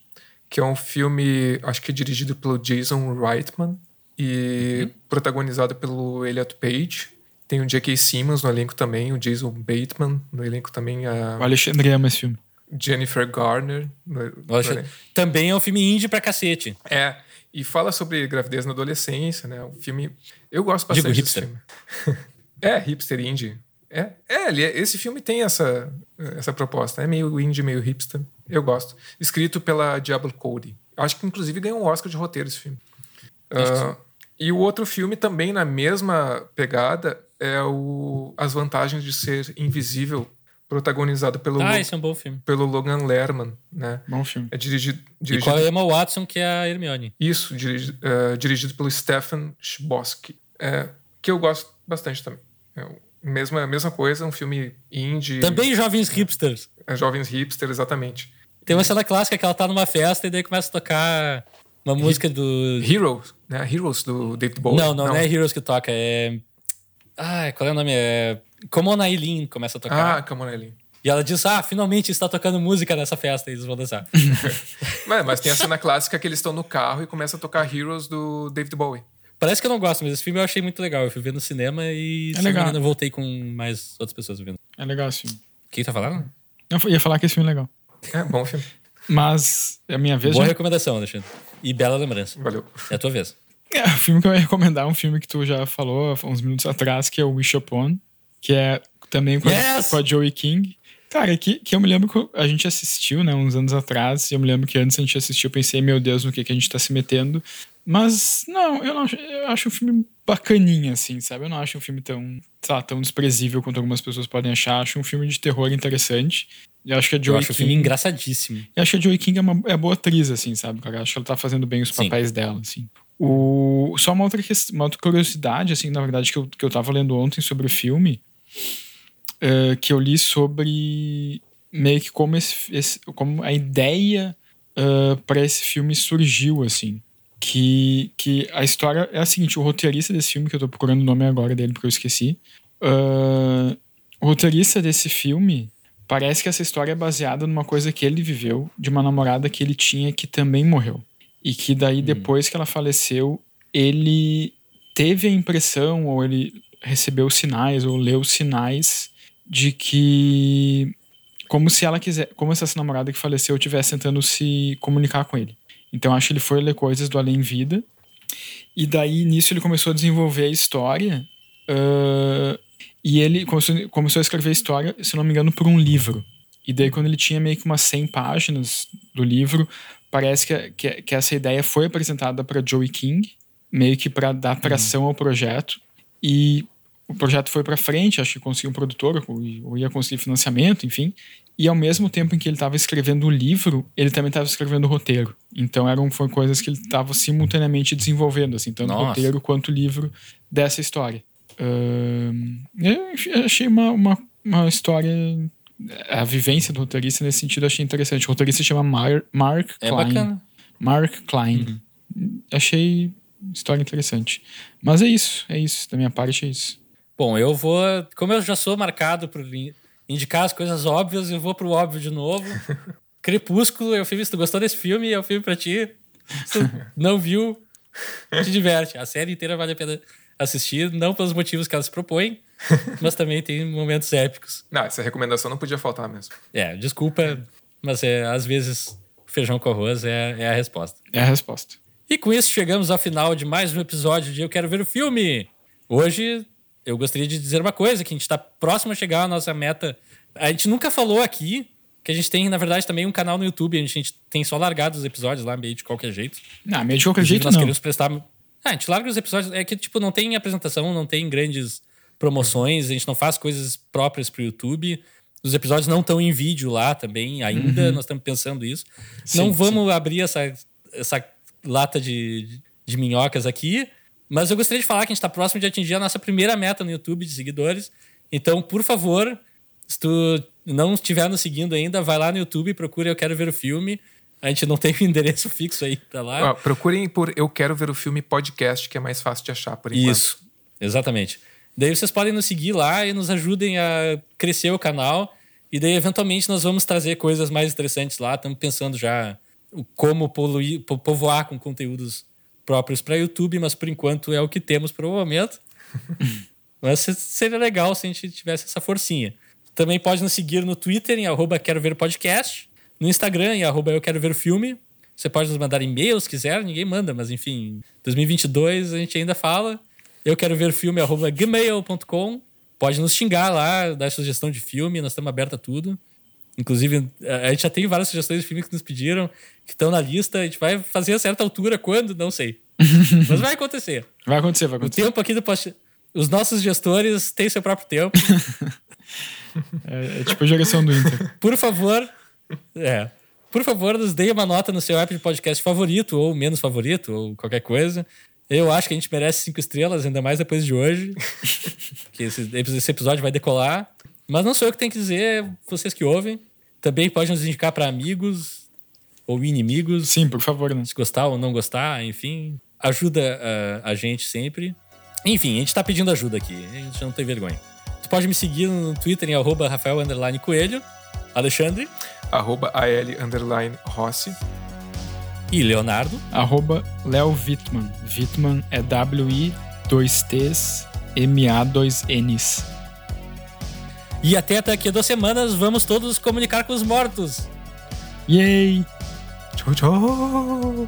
que é um filme, acho que é dirigido pelo Jason Reitman e uhum. protagonizado pelo Elliot Page. Tem o J.K. Simmons no elenco também, o Jason Bateman no elenco também. A o Alexandre ama esse filme. Jennifer Garner. No, no também é um filme indie pra cacete. É, e fala sobre gravidez na adolescência, né? Um filme... Eu gosto bastante Digo, desse filme. <laughs> é, hipster indie. É, é, esse filme tem essa, essa proposta. É meio indie, meio hipster. Eu gosto. Escrito pela Diablo Cody. Acho que inclusive ganhou um Oscar de roteiro esse filme. Uh, e o outro filme também na mesma pegada é o As Vantagens de Ser Invisível, protagonizado pelo ah, esse é um bom filme. pelo Logan Lerman, né? Bom filme. É dirigido, dirigido... E com a Emma Watson que é a Hermione. Isso, dirigido, uh, dirigido pelo Stefan Chbosky, é, que eu gosto bastante também. É mesma mesma coisa, um filme indie. Também jovens hipsters. É, jovens hipsters, exatamente. Tem uma cena clássica que ela tá numa festa e daí começa a tocar uma música do. Heroes, né? Heroes do David Bowie. Não, não, não, não é Heroes que toca, é. Ah, qual é o nome? É. Como on Eileen começa a tocar. Ah, Come on Eileen. E ela diz: Ah, finalmente está tocando música nessa festa e eles vão dançar. <laughs> mas, mas tem a cena clássica que eles estão no carro e começa a tocar Heroes do David Bowie. Parece que eu não gosto, mas esse filme eu achei muito legal. Eu fui ver no cinema e é legal. eu voltei com mais outras pessoas vendo. É legal esse filme. Quem tá falando? Eu ia falar que esse filme é legal. É, bom filme. Mas é a minha vez. Boa já... recomendação, Alexandre. E bela lembrança. Valeu. É a tua vez. É, o filme que eu ia recomendar é um filme que tu já falou uns minutos atrás, que é o Wish Upon, que é também com, yes! a, com a Joey King. Cara, que, que eu me lembro que a gente assistiu, né, uns anos atrás, e eu me lembro que antes a gente assistiu, eu pensei, meu Deus, no que, que a gente tá se metendo. Mas, não, eu não eu acho um filme bacaninha, assim, sabe? Eu não acho um filme tão, lá, tão desprezível quanto algumas pessoas podem achar. Acho um filme de terror interessante. E acho que a Joey eu acho King, o filme engraçadíssimo. E acho que a Joey King é, uma, é boa atriz, assim, sabe? Cara? Acho que ela tá fazendo bem os papéis Sim. dela, assim. O, só uma outra, uma outra curiosidade, assim, na verdade, que eu, que eu tava lendo ontem sobre o filme, uh, que eu li sobre meio que como, esse, esse como a ideia uh, para esse filme surgiu, assim que, que a história é a seguinte: o roteirista desse filme, que eu tô procurando o nome agora dele porque eu esqueci. Uh, o roteirista desse filme parece que essa história é baseada numa coisa que ele viveu, de uma namorada que ele tinha que também morreu. E que daí, hum. depois que ela faleceu, ele teve a impressão, ou ele recebeu sinais, ou leu sinais de que. Como se ela quiser. Como se essa namorada que faleceu estivesse tentando se comunicar com ele. Então acho que ele foi ler coisas do Além Vida. E daí nisso ele começou a desenvolver a história. Uh, e ele começou, começou a escrever a história, se não me engano, por um livro. E daí quando ele tinha meio que umas 100 páginas do livro, parece que, que, que essa ideia foi apresentada para Joey King, meio que para dar tração uhum. ao projeto. E o projeto foi para frente, acho que conseguiu um produtor, ou ia conseguir financiamento, enfim. E ao mesmo tempo em que ele estava escrevendo o livro, ele também estava escrevendo o roteiro. Então eram foram coisas que ele estava simultaneamente desenvolvendo, assim, tanto o roteiro quanto o livro dessa história. Eu achei uma, uma, uma história a vivência do roteirista nesse sentido eu achei interessante. O roteirista se chama Mar Mark é Klein. Bacana. Mark Klein. Uhum. Achei história interessante. Mas é isso, é isso. Da minha parte é isso. Bom, eu vou. Como eu já sou marcado por indicar as coisas óbvias, eu vou pro óbvio de novo. <laughs> Crepúsculo, eu fiz, tu gostou desse filme? É um filme pra ti. Se tu não viu, te diverte. A série inteira vale a pena assistir, não pelos motivos que ela se propõe, <laughs> mas também tem momentos épicos. Não, essa recomendação não podia faltar mesmo. É, desculpa, mas é, às vezes feijão com arroz é, é a resposta. É a resposta. E com isso chegamos ao final de mais um episódio de Eu Quero Ver o Filme. Hoje eu gostaria de dizer uma coisa, que a gente está próximo a chegar à nossa meta. A gente nunca falou aqui que a gente tem, na verdade, também um canal no YouTube. A gente, a gente tem só largado os episódios lá, meio de qualquer jeito. Não, meio de qualquer jeito nós não. queremos prestar... Ah, a gente larga os episódios... É que, tipo, não tem apresentação, não tem grandes promoções. A gente não faz coisas próprias pro YouTube. Os episódios não estão em vídeo lá também ainda. Uhum. Nós estamos pensando isso. Sim, não vamos sim. abrir essa, essa lata de, de minhocas aqui. Mas eu gostaria de falar que a gente está próximo de atingir a nossa primeira meta no YouTube de seguidores. Então, por favor, se tu não estiver nos seguindo ainda, vai lá no YouTube e procura Eu Quero Ver o Filme. A gente não tem o endereço <laughs> fixo aí, tá lá. Ó, procurem por Eu Quero Ver o Filme podcast, que é mais fácil de achar por enquanto. Isso, exatamente. Daí vocês podem nos seguir lá e nos ajudem a crescer o canal. E daí, eventualmente, nós vamos trazer coisas mais interessantes lá. Estamos pensando já como poluir, povoar com conteúdos próprios para YouTube, mas por enquanto é o que temos para o momento. <laughs> mas seria legal se a gente tivesse essa forcinha. Também pode nos seguir no Twitter, em arroba Quero Ver Podcast, no Instagram, em arroba Eu Quero Ver Filme. Você pode nos mandar e-mails se quiser, ninguém manda, mas enfim, 2022 a gente ainda fala. Eu quero ver filme, arroba gmail.com. Pode nos xingar lá, dar sugestão de filme, nós estamos abertos a tudo. Inclusive, a gente já tem várias sugestões de filmes que nos pediram, que estão na lista. A gente vai fazer a certa altura, quando? Não sei. <laughs> Mas vai acontecer. Vai acontecer, vai acontecer. O tempo aqui do post... Os nossos gestores têm seu próprio tempo. <laughs> é, é, tipo a geração do Inter. Por favor, é. Por favor, nos dê uma nota no seu app de podcast favorito, ou menos favorito, ou qualquer coisa. Eu acho que a gente merece cinco estrelas, ainda mais depois de hoje. <laughs> que esse, esse episódio vai decolar. Mas não sou eu que tenho que dizer, é vocês que ouvem. Também pode nos indicar para amigos ou inimigos. Sim, por favor. Né? Se gostar ou não gostar, enfim. Ajuda a, a gente sempre. Enfim, a gente tá pedindo ajuda aqui. A gente não tem vergonha. Tu pode me seguir no Twitter em arroba Rafael Coelho. Alexandre. Arroba AL underline Rossi. E Leonardo. Arroba Léo Wittmann. Wittmann é W-I 2 T's M-A 2 N's. E até daqui a duas semanas vamos todos comunicar com os mortos. Yay! Tchau, tchau!